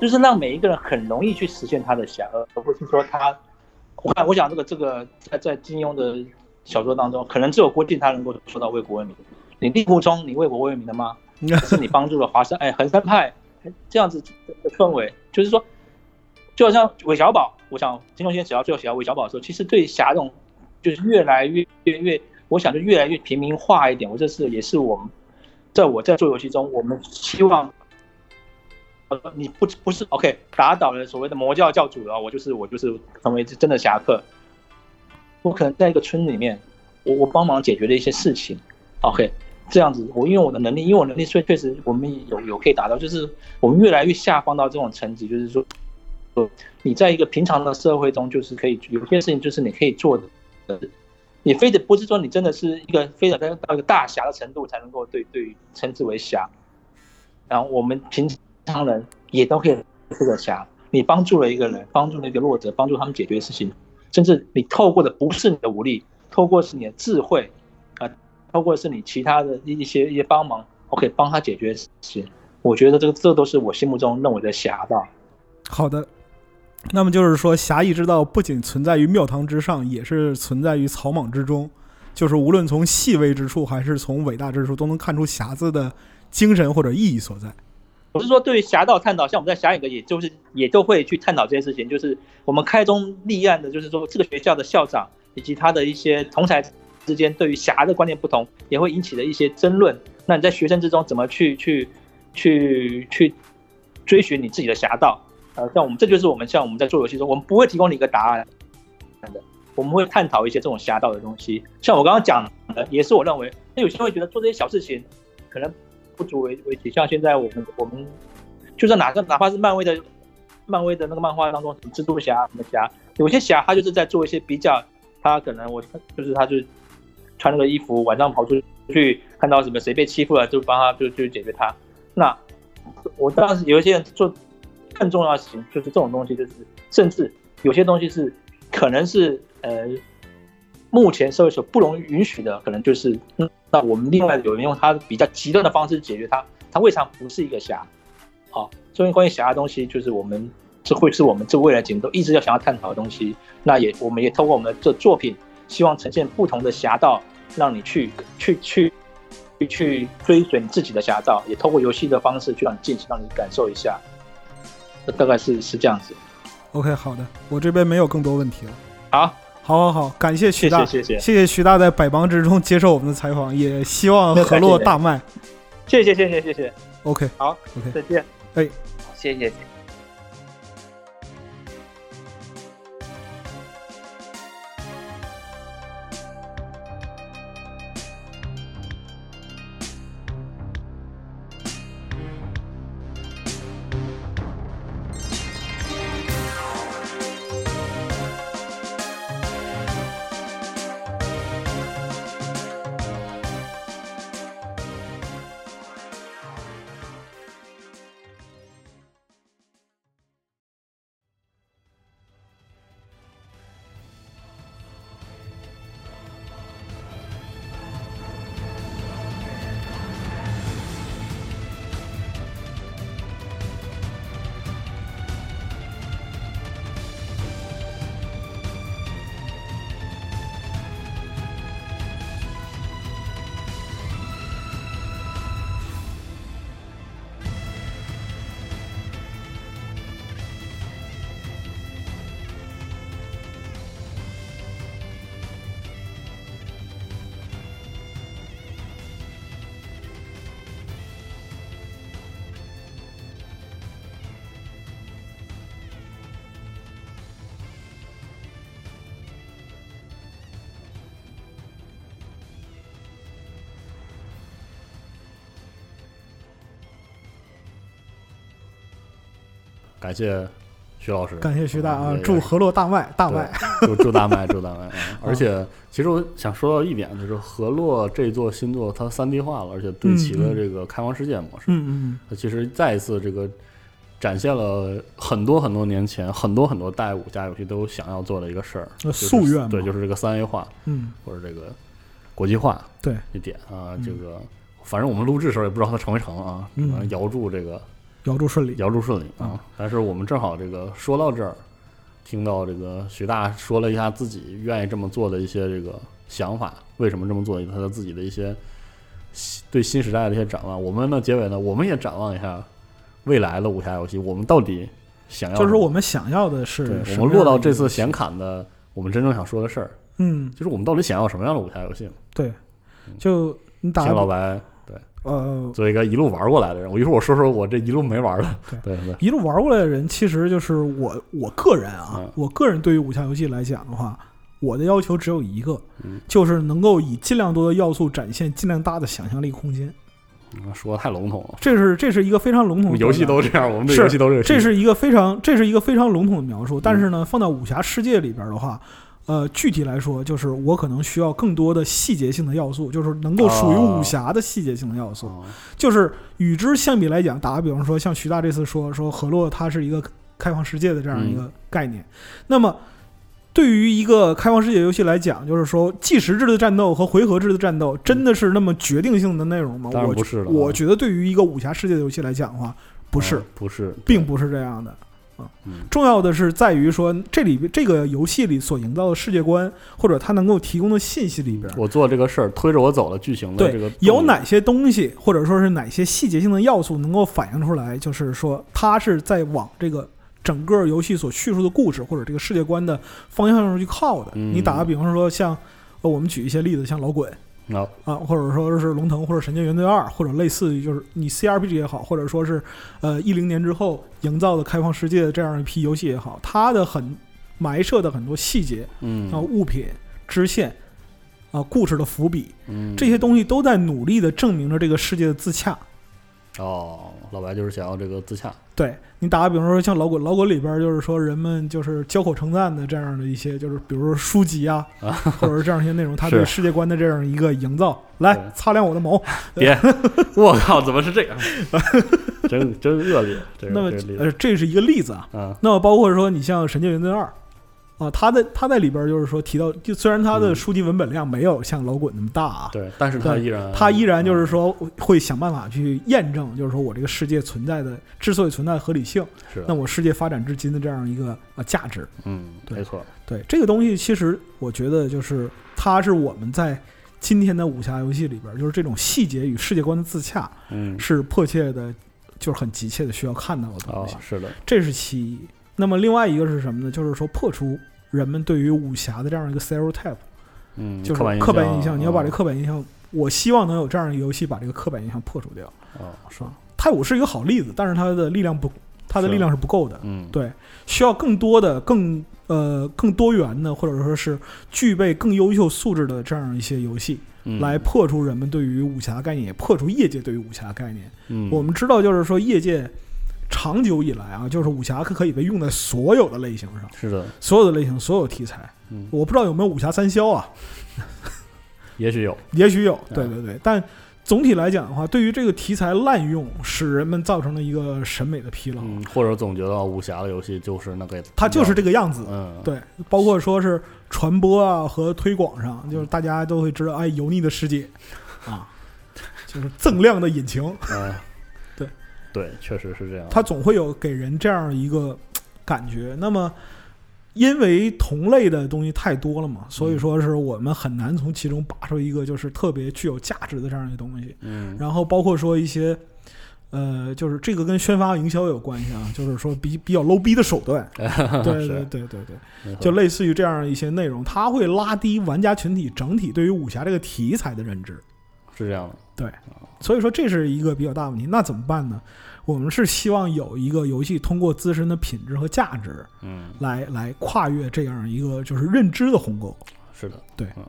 就是让每一个人很容易去实现他的侠，而而不是说他。我看，我想这个这个在在金庸的小说当中，可能只有郭靖他能够说到为国为民。你令狐冲，你为国为民的吗？*laughs* 是你帮助了华山哎衡山派这样子的氛围，就是说，就好像韦小宝，我想金庸先写到最后写到韦小宝的时候，其实对侠这种就是越来越越越，我想就越来越平民化一点。我这是也是我们在我在做游戏中，我们希望。你不不是 OK 打倒了所谓的魔教教主了，我就是我就是成为真的侠客。我可能在一个村里面，我我帮忙解决了一些事情，OK 这样子，我因为我的能力，因为我能力确确实我们有有可以达到，就是我们越来越下放到这种层级，就是说，你在一个平常的社会中，就是可以有些事情就是你可以做的，你非得不是说你真的是一个非得到一个大侠的程度才能够对对称之为侠，然后我们平。常人也都可以这个侠，你帮助了一个人，帮助了一个弱者，帮助他们解决事情，甚至你透过的不是你的武力，透过是你的智慧，啊，透过是你其他的一些一些帮忙，OK，帮他解决事情。我觉得这个这都是我心目中认为的侠道。好的，那么就是说，侠义之道不仅存在于庙堂之上，也是存在于草莽之中。就是无论从细微之处还是从伟大之处，都能看出侠字的精神或者意义所在。我是说，对于侠道探讨，像我们在侠影阁，也就是也都会去探讨这些事情。就是我们开宗立案的，就是说这个学校的校长以及他的一些同才之间对于侠的观念不同，也会引起的一些争论。那你在学生之中怎么去去去去追寻你自己的侠道？呃，像我们这就是我们像我们在做游戏中，我们不会提供你一个答案的，我们会探讨一些这种侠道的东西。像我刚刚讲的，也是我认为，那有些人会觉得做这些小事情可能。不足为为奇，像现在我们我们，就算哪个哪怕是漫威的漫威的那个漫画当中，什么蜘蛛侠什么侠，有些侠他就是在做一些比较，他可能我就是他就穿那个衣服，晚上跑出去看到什么谁被欺负了，就帮他就就解决他。那我当时有一些人做更重要的事情，就是这种东西，就是甚至有些东西是可能是呃。目前社会所不容允许的，可能就是那我们另外有人用他比较极端的方式解决它，它未尝不是一个侠。好，所以关于侠的东西，就是我们这会是我们这未来节目都一直要想要探讨的东西。那也我们也透过我们的这作品，希望呈现不同的侠道，让你去去去去去追随你自己的侠道，也透过游戏的方式去让你进行，让你感受一下。大概是是这样子。OK，好的，我这边没有更多问题了。好。好，好，好，感谢徐大，谢谢，谢谢徐大在百忙之中接受我们的采访，也希望 *laughs* 河洛大卖。谢谢，谢谢，谢谢。OK，好，OK，再见。哎，谢谢。感谢徐老师，感谢徐大啊嗯，祝河洛大卖大卖。*laughs* 祝祝大卖，祝大卖。嗯。而且，其实我想说到一点，就是河洛这座新作它三 D 化了，而且对齐了这个开放世界模式。嗯嗯它其实再一次这个展现了很多很多年前很多很多代武侠游戏都想要做的一个事儿，夙愿对，就是这个三 A 化嗯。或者这个国际化对。一点啊，嗯。这个反正我们录制的时候也不知道它成没成啊，嗯。反正遥祝这个遥祝顺利。遥祝顺利啊啊。但是我们正好这个说到这儿，听到这个徐大说了一下自己愿意这么做的一些这个想法，为什么这么做，他的自己的一些对新时代的一些展望。我们呢结尾呢，我们也展望一下未来的武侠游戏，我们到底想要就是我们想要的是，什么我们落到这次显卡的，我们真正想说的事儿，嗯，就是我们到底想要什么样的武侠游戏？对，就你打请老白呃作为一个一路玩过来的人，我一会儿我说说我这一路没玩的，对对，一路玩过来的人，其实就是我我个人啊嗯，我个人对于武侠游戏来讲的话，我的要求只有一个嗯，就是能够以尽量多的要素展现尽量大的想象力空间。嗯说的太笼统了。这是这是一个非常笼统的游戏都这样，我们的游戏都这样。这是一个非常这是一个非常笼统的描述，但是呢，放到武侠世界里边的话，呃，具体来说，就是我可能需要更多的细节性的要素，就是能够属于武侠的细节性的要素。哦就是与之相比来讲，打个比方说，像徐大这次说说河洛它是一个开放世界的这样一嗯个概念，那么。对于一个开放世界游戏来讲，就是说计时制的战斗和回合制的战斗，真的是那么决定性的内容吗？当然我不是了啊我觉得对于一个武侠世界的游戏来讲的话，不是，哦不是，并不是这样的。嗯重要的是在于说，这里这个游戏里所营造的世界观，或者它能够提供的信息里边，我做这个事儿推着我走了剧情的对这个有哪些东西，或者说是哪些细节性的要素能够反映出来，就是说它是在往这个整个游戏所叙述的故事或者这个世界观的方向上去靠的。嗯你打个比方说像，呃，我们举一些例子，像老滚。啊。啊，或者说是龙腾或者神剑原罪二，或者类似于就是你 CRPG 也好，或者说是呃一零年之后营造的开放世界的这样一批游戏也好，它的很埋设的很多细节嗯。啊、物品、支线啊、故事的伏笔，嗯。这些东西都在努力的证明着这个世界的自洽。哦，老白就是想要这个自洽，对你打个比方说，像老滚，老滚里边就是说人们就是交口称赞的这样的一些，就是比如说书籍啊，或者是这样一些内容，他对世界观的这样一个营造。来擦亮我的眸，*laughs* 别，*laughs* 我靠，怎么是这样？真真恶劣，这个 *laughs* 那么这个例子呃，这是一个例子啊。啊，那么包括说你像《神界原罪二》啊，他在他在里边就是说提到，就虽然他的嗯书籍文本量没有像老滚那么大啊，对，但是他依然他依然就是嗯说会想办法去验证，就是说我这个世界存在的之所以存在的合理性，是那我世界发展至今的这样一个呃价值。嗯，对没错，对这个东西，其实我觉得就是它是我们在今天的武侠游戏里边，就是这种细节与世界观的自洽，嗯，是迫切的，就是很急切的需要看到的东哦西。，是的，这是其一。那么另外一个是什么呢？就是说破除人们对于武侠的这样一个 stereotype，嗯，就是刻板印象。你要把这个刻板印象，我希望能有这样一个游戏把这个刻板印象破除掉。哦，是吧？太武是一个好例子，但是它的力量不，它的力量是不够的。嗯，对，需要更多的、更呃更多元的，或者说是具备更优秀素质的这样一些游戏，嗯，来破除人们对于武侠概念，也破除业界对于武侠概念。嗯，我们知道，就是说业界长久以来啊，就是武侠可可以被用在所有的类型上，是的，所有的类型，所有题材。嗯，我不知道有没有武侠三消啊，*laughs* 也许有，也许有，对啊。对对，但。总体来讲的话，对于这个题材滥用，使人们造成了一个审美的疲劳。嗯，或者总觉得武侠的游戏就是那个，它就是这个样子，嗯，对，包括说是传播啊和推广上，就是大家都会知道，哎，油腻的世界。啊，就是锃亮的引擎，*laughs* 嗯，对对，确实是这样，它总会有给人这样一个感觉。那么，因为同类的东西太多了嘛，所以说是我们很难从其中拔出一个就是特别具有价值的这样一个东西。嗯，然后包括说一些。呃，就是这个跟宣发营销有关系啊，就是说比比较 low 逼的手段，*laughs* 对对对对对，就类似于这样一些内容，它会拉低玩家群体整体对于武侠这个题材的认知。是这样的，所以说这是一个比较大问题。那怎么办呢？我们是希望有一个游戏通过自身的品质和价值嗯，来来跨越这样一个就是认知的鸿沟。是的，对嗯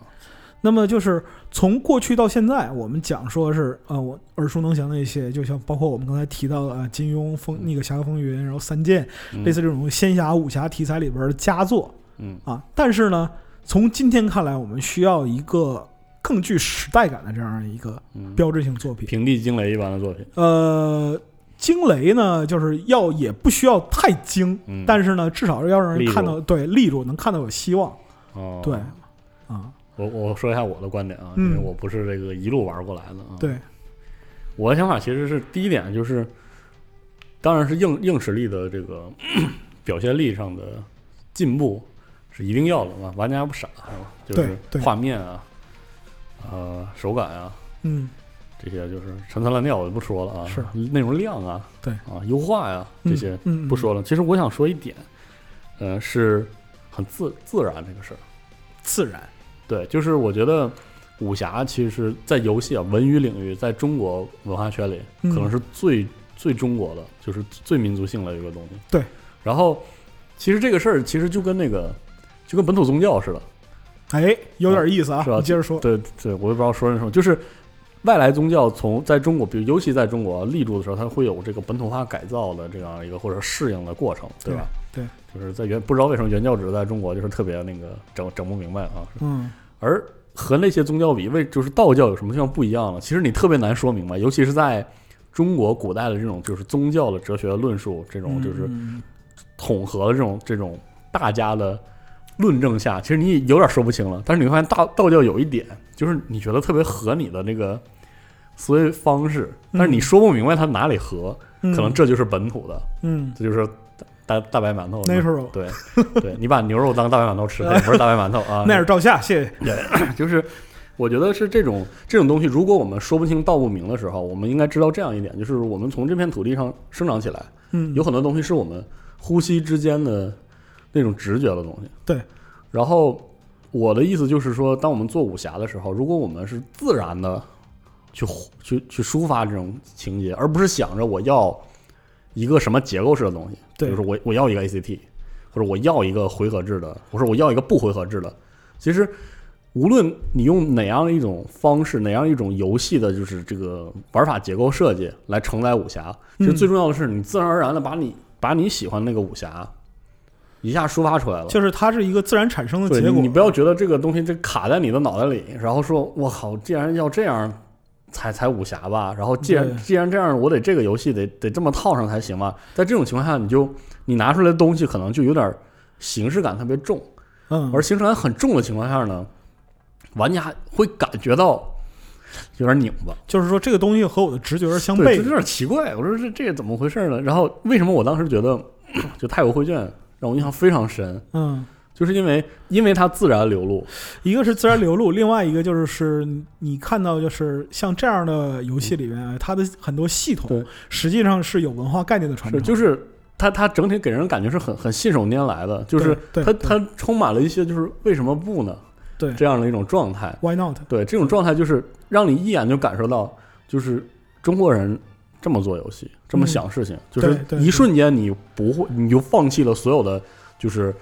那么就是从过去到现在，我们讲说是呃，我耳熟能详的一些，就像包括我们刚才提到的呃金庸风那个《侠客风云》，然后三剑，嗯类似这种仙侠武侠题材里边的佳作嗯啊。但是呢，从今天看来，我们需要一个更具时代感的这样一个嗯，标志性作品。平地惊雷一般的作品，呃，惊雷呢，就是要也不需要太惊，嗯，但是呢，至少要让人看到对立住，能看到有希望。哦，对，啊，我我说一下我的观点啊，嗯因为我不是这个一路玩过来的啊。对，我的想法其实是第一点就是，当然是硬硬实力的这个 *coughs* 表现力上的进步是一定要的嘛，玩家不傻是吧？就是画面啊，呃，手感啊，嗯，这些就是陈词滥调我就不说了啊，是内容量啊，对啊，优化呀、这些不说了。其实我想说一点，呃，是很自自然这个事儿。自然，对，就是我觉得武侠其实，在游戏啊文娱领域，在中国文化圈里，嗯可能是最最中国的，就是最民族性的一个东西。对。然后，其实这个事儿其实就跟那个就跟本土宗教似的。哎，有点意思啊。是吧你接着说。对对，我也不知道说什么，就是外来宗教从在中国，比如尤其在中国立住的时候，它会有这个本土化改造的这样一个或者适应的过程，对吧？对就是在原不知道为什么原教旨在中国就是特别那个整整不明白啊，嗯而和那些宗教比，为就是道教有什么地方不一样呢？其实你特别难说明白，尤其是在中国古代的这种就是宗教的哲学论述，这种就是嗯统合的这种这种大家的论证下，其实你有点说不清了。但是你会发现道道教有一点，就是你觉得特别合你的那个思维方式，但是你说不明白它哪里合，嗯可能这就是本土的，嗯这就是大大白馒头。natural 对对，你把牛肉当大白馒头吃，*laughs* 它也不是大白馒头啊。那是照下，谢谢。*laughs* 就是我觉得是这种这种东西，如果我们说不清道不明的时候，我们应该知道这样一点，就是我们从这片土地上生长起来，嗯，有很多东西是我们呼吸之间的那种直觉的东西。对。然后我的意思就是说，当我们做武侠的时候，如果我们是自然的去去去抒发这种情节，而不是想着我要一个什么结构式的东西，比如说我我要一个 ACT，或者我要一个回合制的，或者我要一个不回合制的，其实。无论你用哪样一种方式，哪样一种游戏的，就是这个玩法结构设计来承载武侠，其实嗯最重要的是你自然而然的把你把你喜欢那个武侠一下抒发出来了。就是它是一个自然产生的结果。你不要觉得这个东西这卡在你的脑袋里，然后说我靠，既然要这样才才武侠吧，然后既然既然这样，我得这个游戏得得这么套上才行吧。在这种情况下，你就你拿出来的东西可能就有点形式感特别重，嗯，而形式感很重的情况下呢，玩家会感觉到有点拧巴。就是说这个东西和我的直觉是相对，悖的。有点奇怪。我说这这怎么回事呢？然后为什么我当时觉得 *coughs* 就太古绘卷让我印象非常深，嗯，就是因为因为它自然流露，一个是自然流露，另外一个就是是你你看到就是像这样的游戏里面，它的很多系统对实际上是有文化概念的传承，就是它它整体给人感觉是很很信手拈来的，就是它它充满了一些就是为什么不呢对这样的一种状态。Why not？对，这种状态就是让你一眼就感受到，就是中国人这么做游戏，这么嗯想事情，就是一瞬间你不会，你就放弃了所有的，就是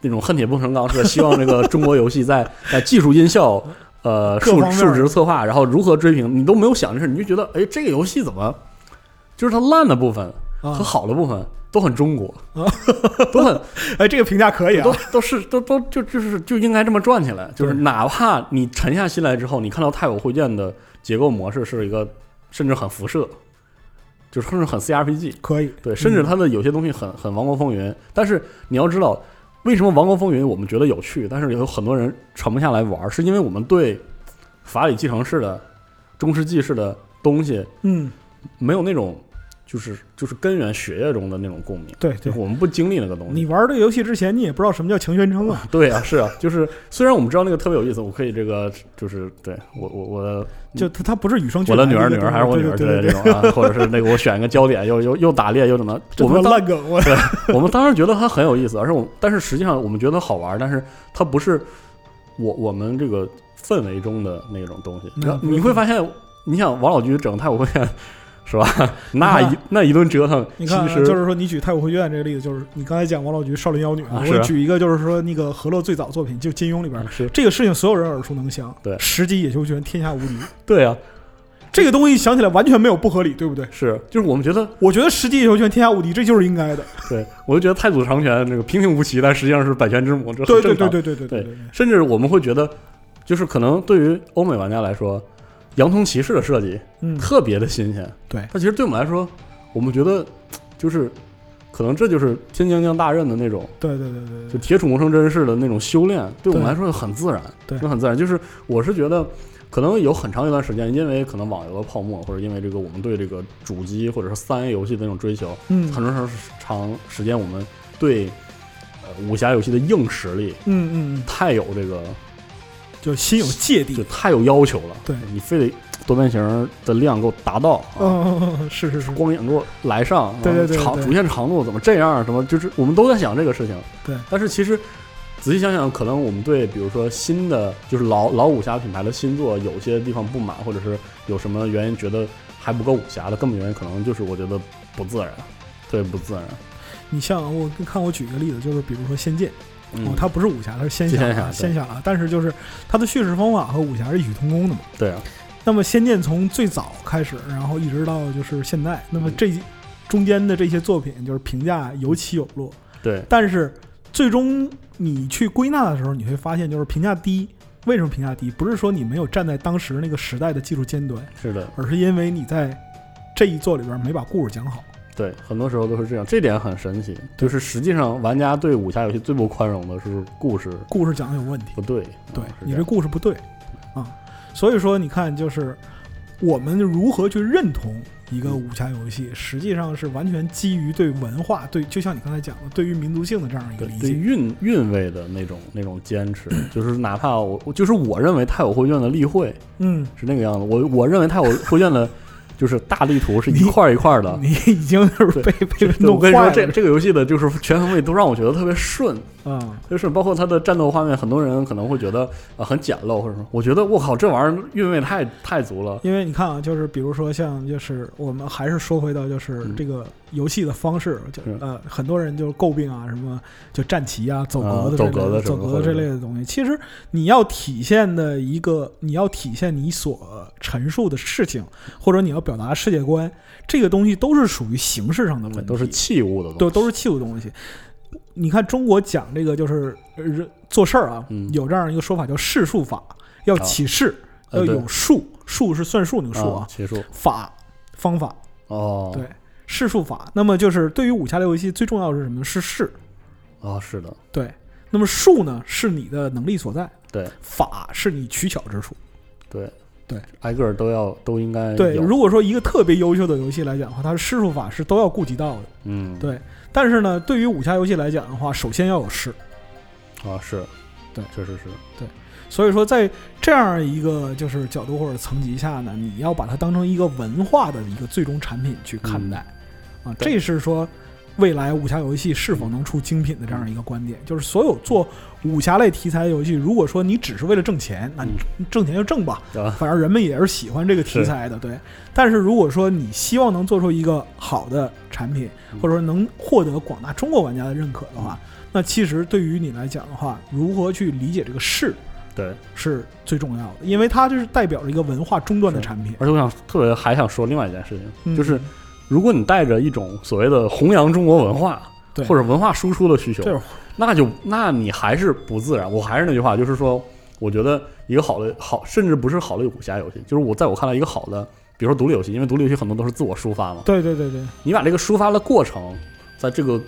那种恨铁不成钢似的，希望这个中国游戏在 *laughs* 在技术音效。呃，数数值策划，然后如何追平，你都没有想这事，你就觉得，哎，这个游戏怎么，就是它烂的部分啊。和，好的部分都很中国，啊。*laughs* 都很 *laughs* 哎，这个评价可以啊。都，都是都都就就是就应该这么转起来，就是哪怕你沉下心来之后，你看到太古会见的结构模式是一个甚至很辐射，就是甚至很 CRPG，可以，对，甚至它的有些东西很很王国风云，但是你要知道。为什么王国风云我们觉得有趣，但是有很多人沉不下来玩，是因为我们对法理继承式的中世纪式的东西嗯，没有那种就是就是根源血液中的那种共鸣，对。我们不经历那个东西。你玩这个游戏之前，你也不知道什么叫强宣称 *laughs* 啊，对啊，是啊，就是虽然我们知道那个特别有意思，我可以这个就是对我我我的 *laughs* 就他他不是与生俱我的女儿女儿还是我女儿之类的这种啊，*laughs* 或者是那个我选一个焦点又又又打猎又怎么，我们当烂梗，我我们当时觉得它很有意思，而且我但是实际上我们觉得好玩，但是它不是我我们这个氛围中的那种东西。你会发现，你想王老菊整太古会是吧？*laughs* 那一那一顿折腾，你看啊，其实就是说你举太古汇卷这个例子，就是你刚才讲王老菊少林妖女，啊我举一个就是说那个何乐最早作品就金庸里边。是这个事情所有人耳熟能详，对十级野球拳天下无敌，*laughs* 对啊，这个东西想起来完全没有不合理，对不对？是就是我们觉得，我觉得十级野球拳天下无敌，这就是应该的。对我就觉得太祖长拳这个平平无奇，但实际上是百拳之母，这对对。对对对对对甚至我们会觉得，就是可能对于欧美玩家来说，羊童骑士的设计嗯，特别的新鲜。对它其实对我们来说，我们觉得就是可能这就是天将降大任的那种，对对对对就，铁杵磨成针似的那种修炼，对我们来说很自然，对那很自然。就是我是觉得。可能有很长一段时间，因为可能网游的泡沫，或者因为这个我们对这个主机或者是三 A 游戏的那种追求，嗯很长长时间我们对呃武侠游戏的硬实力嗯嗯嗯，太有这个就心有芥蒂。就太有要求了。对你非得多边形的量给我达到是是是，光影给我来上，对对对对长主线长度怎么这样？什么就是我们都在想这个事情。对，但是其实仔细想想，可能我们对比如说新的就是老老武侠品牌的新作，有些地方不满，或者是有什么原因觉得还不够武侠的根本原因，可能就是我觉得不自然，特别不自然。你像我看我举一个例子，就是比如说《仙剑》，嗯，哦，它不是武侠，它是仙侠啊，仙侠啊，但是就是它的叙事方法和武侠是异曲同工的嘛。对啊，那么《仙剑》从最早开始，然后一直到就是现在，那么嗯这中间的这些作品就是评价有起有落，对，但是最终你去归纳的时候，你会发现就是评价低。为什么评价低？不是说你没有站在当时那个时代的技术尖端，是的，而是因为你在这一作里边没把故事讲好。对，很多时候都是这样，这点很神奇。就是实际上，玩家对武侠游戏最不宽容的是故事故事讲的有问题，不对。对你这故事不对啊，所以说你看，就是我们如何去认同一个武侠游戏，实际上是完全基于对文化、对，就像你刚才讲的，对于民族性的这样一个理解。韵韵味的那种那种坚持，*clears throat* 就是哪怕我我就是我认为太有会卷的例会嗯，是那个样子，我我认为太有会卷的，就是大地图是一块儿一块儿的。你已经就是被被对弄我跟你说，这这个游戏的就是全方位都让我觉得特别顺，啊，就是包括它的战斗画面，很多人可能会觉得呃、很简陋，或者什么我觉得我靠这玩意儿韵味太太足了。因为你看啊，就是比如说像就是我们还是说回到就是嗯这个游戏的方式，就呃很多人就诟病啊什么就战旗啊走格子走格走格子这类的东西。其实你要体现的一个，你要体现你所陈述的事情，或者你要表达世界观，这个东西都是属于形式上的问题，都是器物的东西，对，都是器物东西。你看中国讲这个就是做事儿啊，嗯。有这样一个说法叫世数法，要啊。起势，要有数，数是算数那个数啊，法方法，哦，对，世数法。那么就是对于武侠类游戏最重要的是什么呢？是势。哦，是的，对，那么术呢是你的能力所在，对法是你取巧之处。对对，挨个儿都要都应该对，如果说一个特别优秀的游戏来讲的话，它的世术法是都要顾及到的。嗯，对，但是呢，对于武侠游戏来讲的话，首先要有势。啊是，对，确实是对，所以说，在这样一个就是角度或者层级下呢，你要把它当成一个文化的一个最终产品去看待，啊，这是说未来武侠游戏是否能出精品的这样一个观点。就是所有做武侠类题材的游戏，如果说你只是为了挣钱，那你挣钱就挣吧，啊。反正人们也是喜欢这个题材的，对。但是如果说你希望能做出一个好的产品，嗯。或者说能获得广大中国玩家的认可的话，那其实对于你来讲的话，如何去理解这个事对，是最重要的，因为它就是代表着一个文化终端的产品。而且我想特别还想说另外一件事情，嗯就是如果你带着一种所谓的弘扬中国文化对或者文化输出的需求这，那就那你还是不自然。我还是那句话，就是说，我觉得一个好的好，甚至不是好的武侠游戏，就是我在我看来一个好的，比如说独立游戏，因为独立游戏很多都是自我抒发嘛，对对对对，你把这个抒发的过程，在这个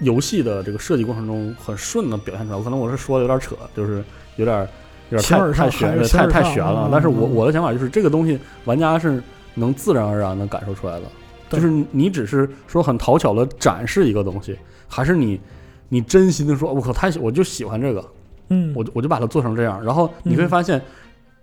游戏的这个设计过程中很顺的表现出来。可能我是说的有点扯，就是有点有点太太悬，对还是形而太太悬。了但是我嗯我的想法就是，这个东西玩家是能自然而然的感受出来的。就是你只是说很讨巧的展示一个东西，还是你你真心的说，我靠，太喜我就喜欢这个，嗯，我就我就把它做成这样。然后你会嗯。发现，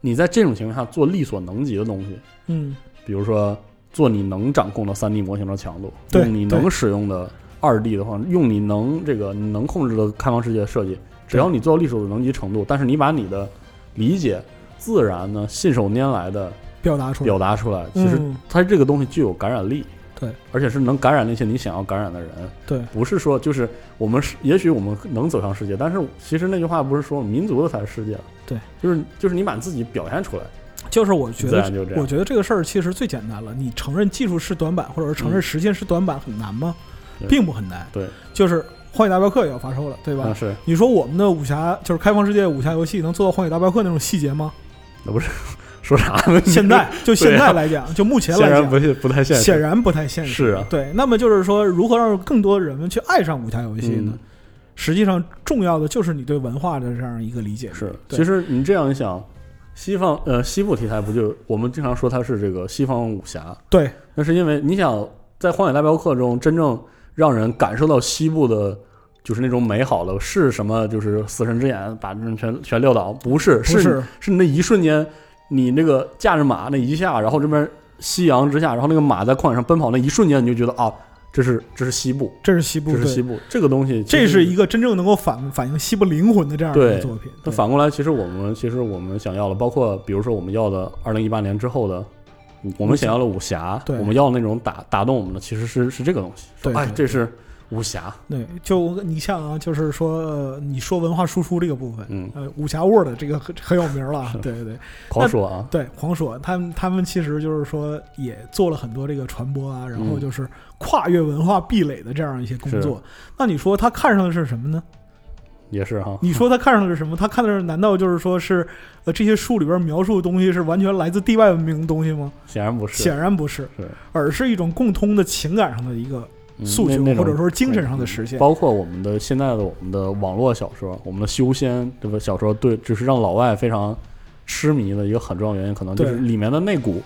你在这种情况下做力所能及的东西，嗯比如说做你能掌控的三 D 模型的强度，对用你能使用的二 D 的话，用你能这个你能控制的开放世界的设计，只要你做到力所能及程度，但是你把你的理解自然呢信手拈来的表达出来，表达出来，其实嗯。它这个东西具有感染力，对，而且是能感染那些你想要感染的人，对，不是说就是我们是，也许我们能走向世界，但是其实那句话不是说民族的才是世界，对，就是就是你把自己表现出来，就是我觉得我觉得这个事儿其实最简单了。你承认技术是短板，或者是承认嗯实现是短板很难吗？对并不很难。对，就是《荒野大镖客》也要发售了，对吧？啊是，你说我们的武侠就是开放世界武侠游戏能做到《荒野大镖客》那种细节吗？那不是说啥呢？现在 *laughs* 就现在来讲，就目前来讲，显然不是不太现实，显然不太现实。是啊，对，那么就是说，如何让更多人们去爱上武侠游戏呢？嗯实际上，重要的就是你对文化的这样一个理解。是，其实你这样一想，西方呃西部题材不就我们经常说它是这个西方武侠，对那是因为你想在《荒野大镖客》中真正让人感受到西部的。就是那种美好的，是什么？就是死神之眼把人全全撂倒，不是，不是是是那一瞬间，你那个驾着马那一下，然后这边夕阳之下，然后那个马在旷野上奔跑那一瞬间，你就觉得啊，这是这是西部，这是西部，这是西部，这个东西，这是一个真正能够反反映西部灵魂的这样一个作品。那反过来，其实我们其实我们想要的，包括比如说我们要的二零一八年之后的，我们想要的武侠，对。我们要的那种打打动我们的，其实是是这个东西。对哎，对对这是武侠，对，就你像啊，就是说，呃你说文化输出这个部分，嗯，呃，武侠 Word 这个很很有名了，*laughs* 对对对狂说啊，对，黄说他们他们其实就是说也做了很多这个传播啊，然后嗯就是跨越文化壁垒的这样一些工作。那你说他看上的是什么呢？也是哈，你说他看上的是什么？他看的是难道就是说是呃这些书里边描述的东西是完全来自地外文明的东西吗？显然不是，显然不是，是而是一种共通的情感上的一个嗯诉求，或者说是精神上的实现。包括我们的现在的我们的网络小说，我们的修仙这个小说，对，就是让老外非常痴迷的一个很重要原因，可能就是里面的那股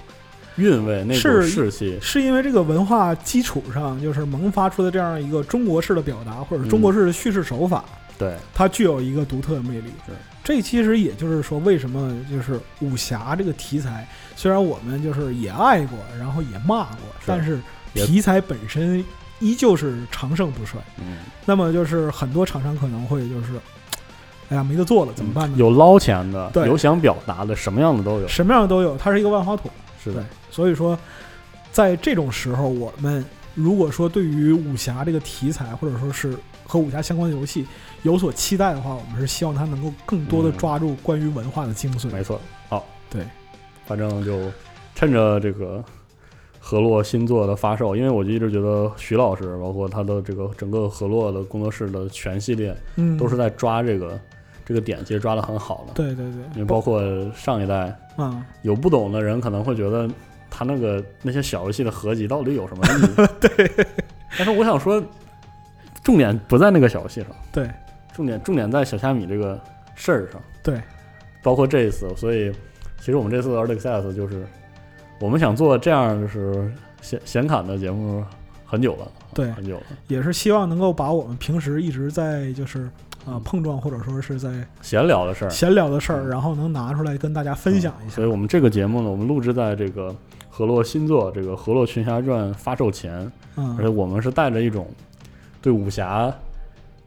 韵味、那股是士气，是因为这个文化基础上，就是萌发出的这样一个中国式的表达，或者中国式的叙事手法，对，它具有一个独特的魅力。对。这其实也就是说，为什么就是武侠这个题材，虽然我们就是也爱过，然后也骂过，但是题材本身依旧是长盛不衰。嗯，那么就是很多厂商可能会就是，哎呀没得做了，怎么办呢？有捞钱的，对有想表达的，什么样的都有，什么样的都有，它是一个万花筒。是的对，所以说，在这种时候，我们如果说对于武侠这个题材，或者说是和武侠相关的游戏有所期待的话，我们是希望它能够更多的嗯抓住关于文化的精髓。没错。好，对，反正就趁着这个河洛新作的发售，因为我就一直觉得徐老师，包括他的这个整个河洛的工作室的全系列，嗯，都是在抓这个这个点，其实抓的很好的。对对因对，为包括上一代啊，有不懂的人可能会觉得他那个那些小游戏的合集到底有什么意义？*laughs* 对。但是我想说，重点不在那个小游戏上，对重点重点在小虾米这个事儿上。对，包括这一次，所以其实我们这次的 Early Access 就是我们想做这样就是显显侃的节目很久了，对。很久了。也是希望能够把我们平时一直在就是啊碰撞，或者说是在闲聊的事儿，闲聊的事儿，嗯。然后能拿出来跟大家分享一下。所以。我们这个节目呢，我们录制在这个河洛新作这个《河洛群侠传》发售前，而且嗯，我们是带着一种对武侠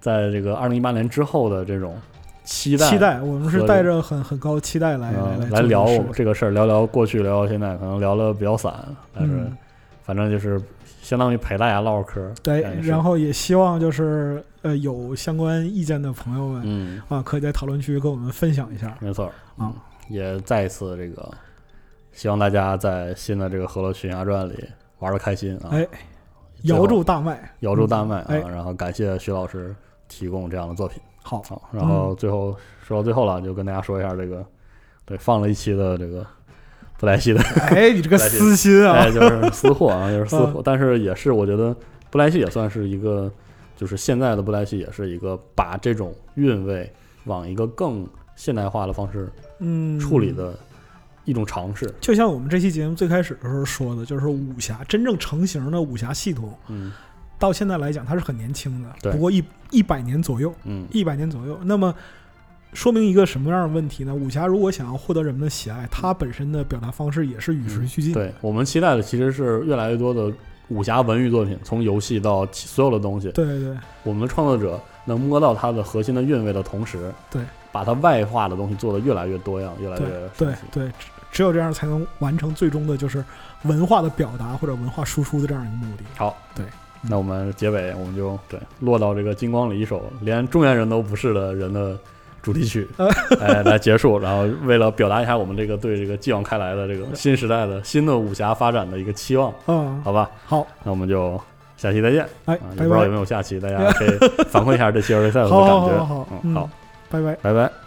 在这个二零一八年之后的这种期待，期待，我们是带着很很高期待来嗯来来聊这个事儿，聊聊过去，聊聊现在，可能聊的比较散，但是嗯反正就是相当于陪大家唠嗑儿。对然后也希望就是呃有相关意见的朋友们、嗯，啊，可以在讨论区跟我们分享一下。没错，啊。嗯，也再一次这个，希望大家在新的这个《河洛群侠传》里玩的开心啊，哎，最后摇住大麦，摇住大麦啊，哎。然后感谢徐老师提供这样的作品。好，好，然后最后、说到最后了，就跟大家说一下这个，对，放了一期的这个布莱希的，*laughs* 哎，你这个私心啊哎，，就是私货啊，就是私 *laughs* 货，但是也是我觉得布莱希也算是一个，就是现在的布莱希也是一个把这种韵味往一个更现代化的方式嗯，处理的一种尝试。就像我们这期节目最开始的时候说的，就是武侠真正成型的武侠系统，嗯到现在来讲它是很年轻的，不过一一百年左右，嗯，一百年左右。那么说明一个什么样的问题呢？武侠如果想要获得人们的喜爱，它本身的表达方式也是与时俱进。对我们期待的其实是越来越多的武侠文娱作品，从游戏到所有的东西，对对，我们的创作者能摸到它的核心的韵味的同时，对，把它外化的东西做得越来越多样，越来越对对，只有这样才能完成最终的就是文化的表达或者文化输出的这样一个目的。好，对，那我们结尾我们就对落到这个金光里一首连中原人都不是的人的。主题曲，*laughs* 哎，来结束。然后为了表达一下我们这个对这个继往开来的这个新时代的新的武侠发展的一个期望，嗯，好吧，好，那我们就下期再见。哎，也不知道有没有下期，大家可以 *laughs* 反馈一下这期二 v 赛的感觉。好，嗯，好，拜拜，拜拜。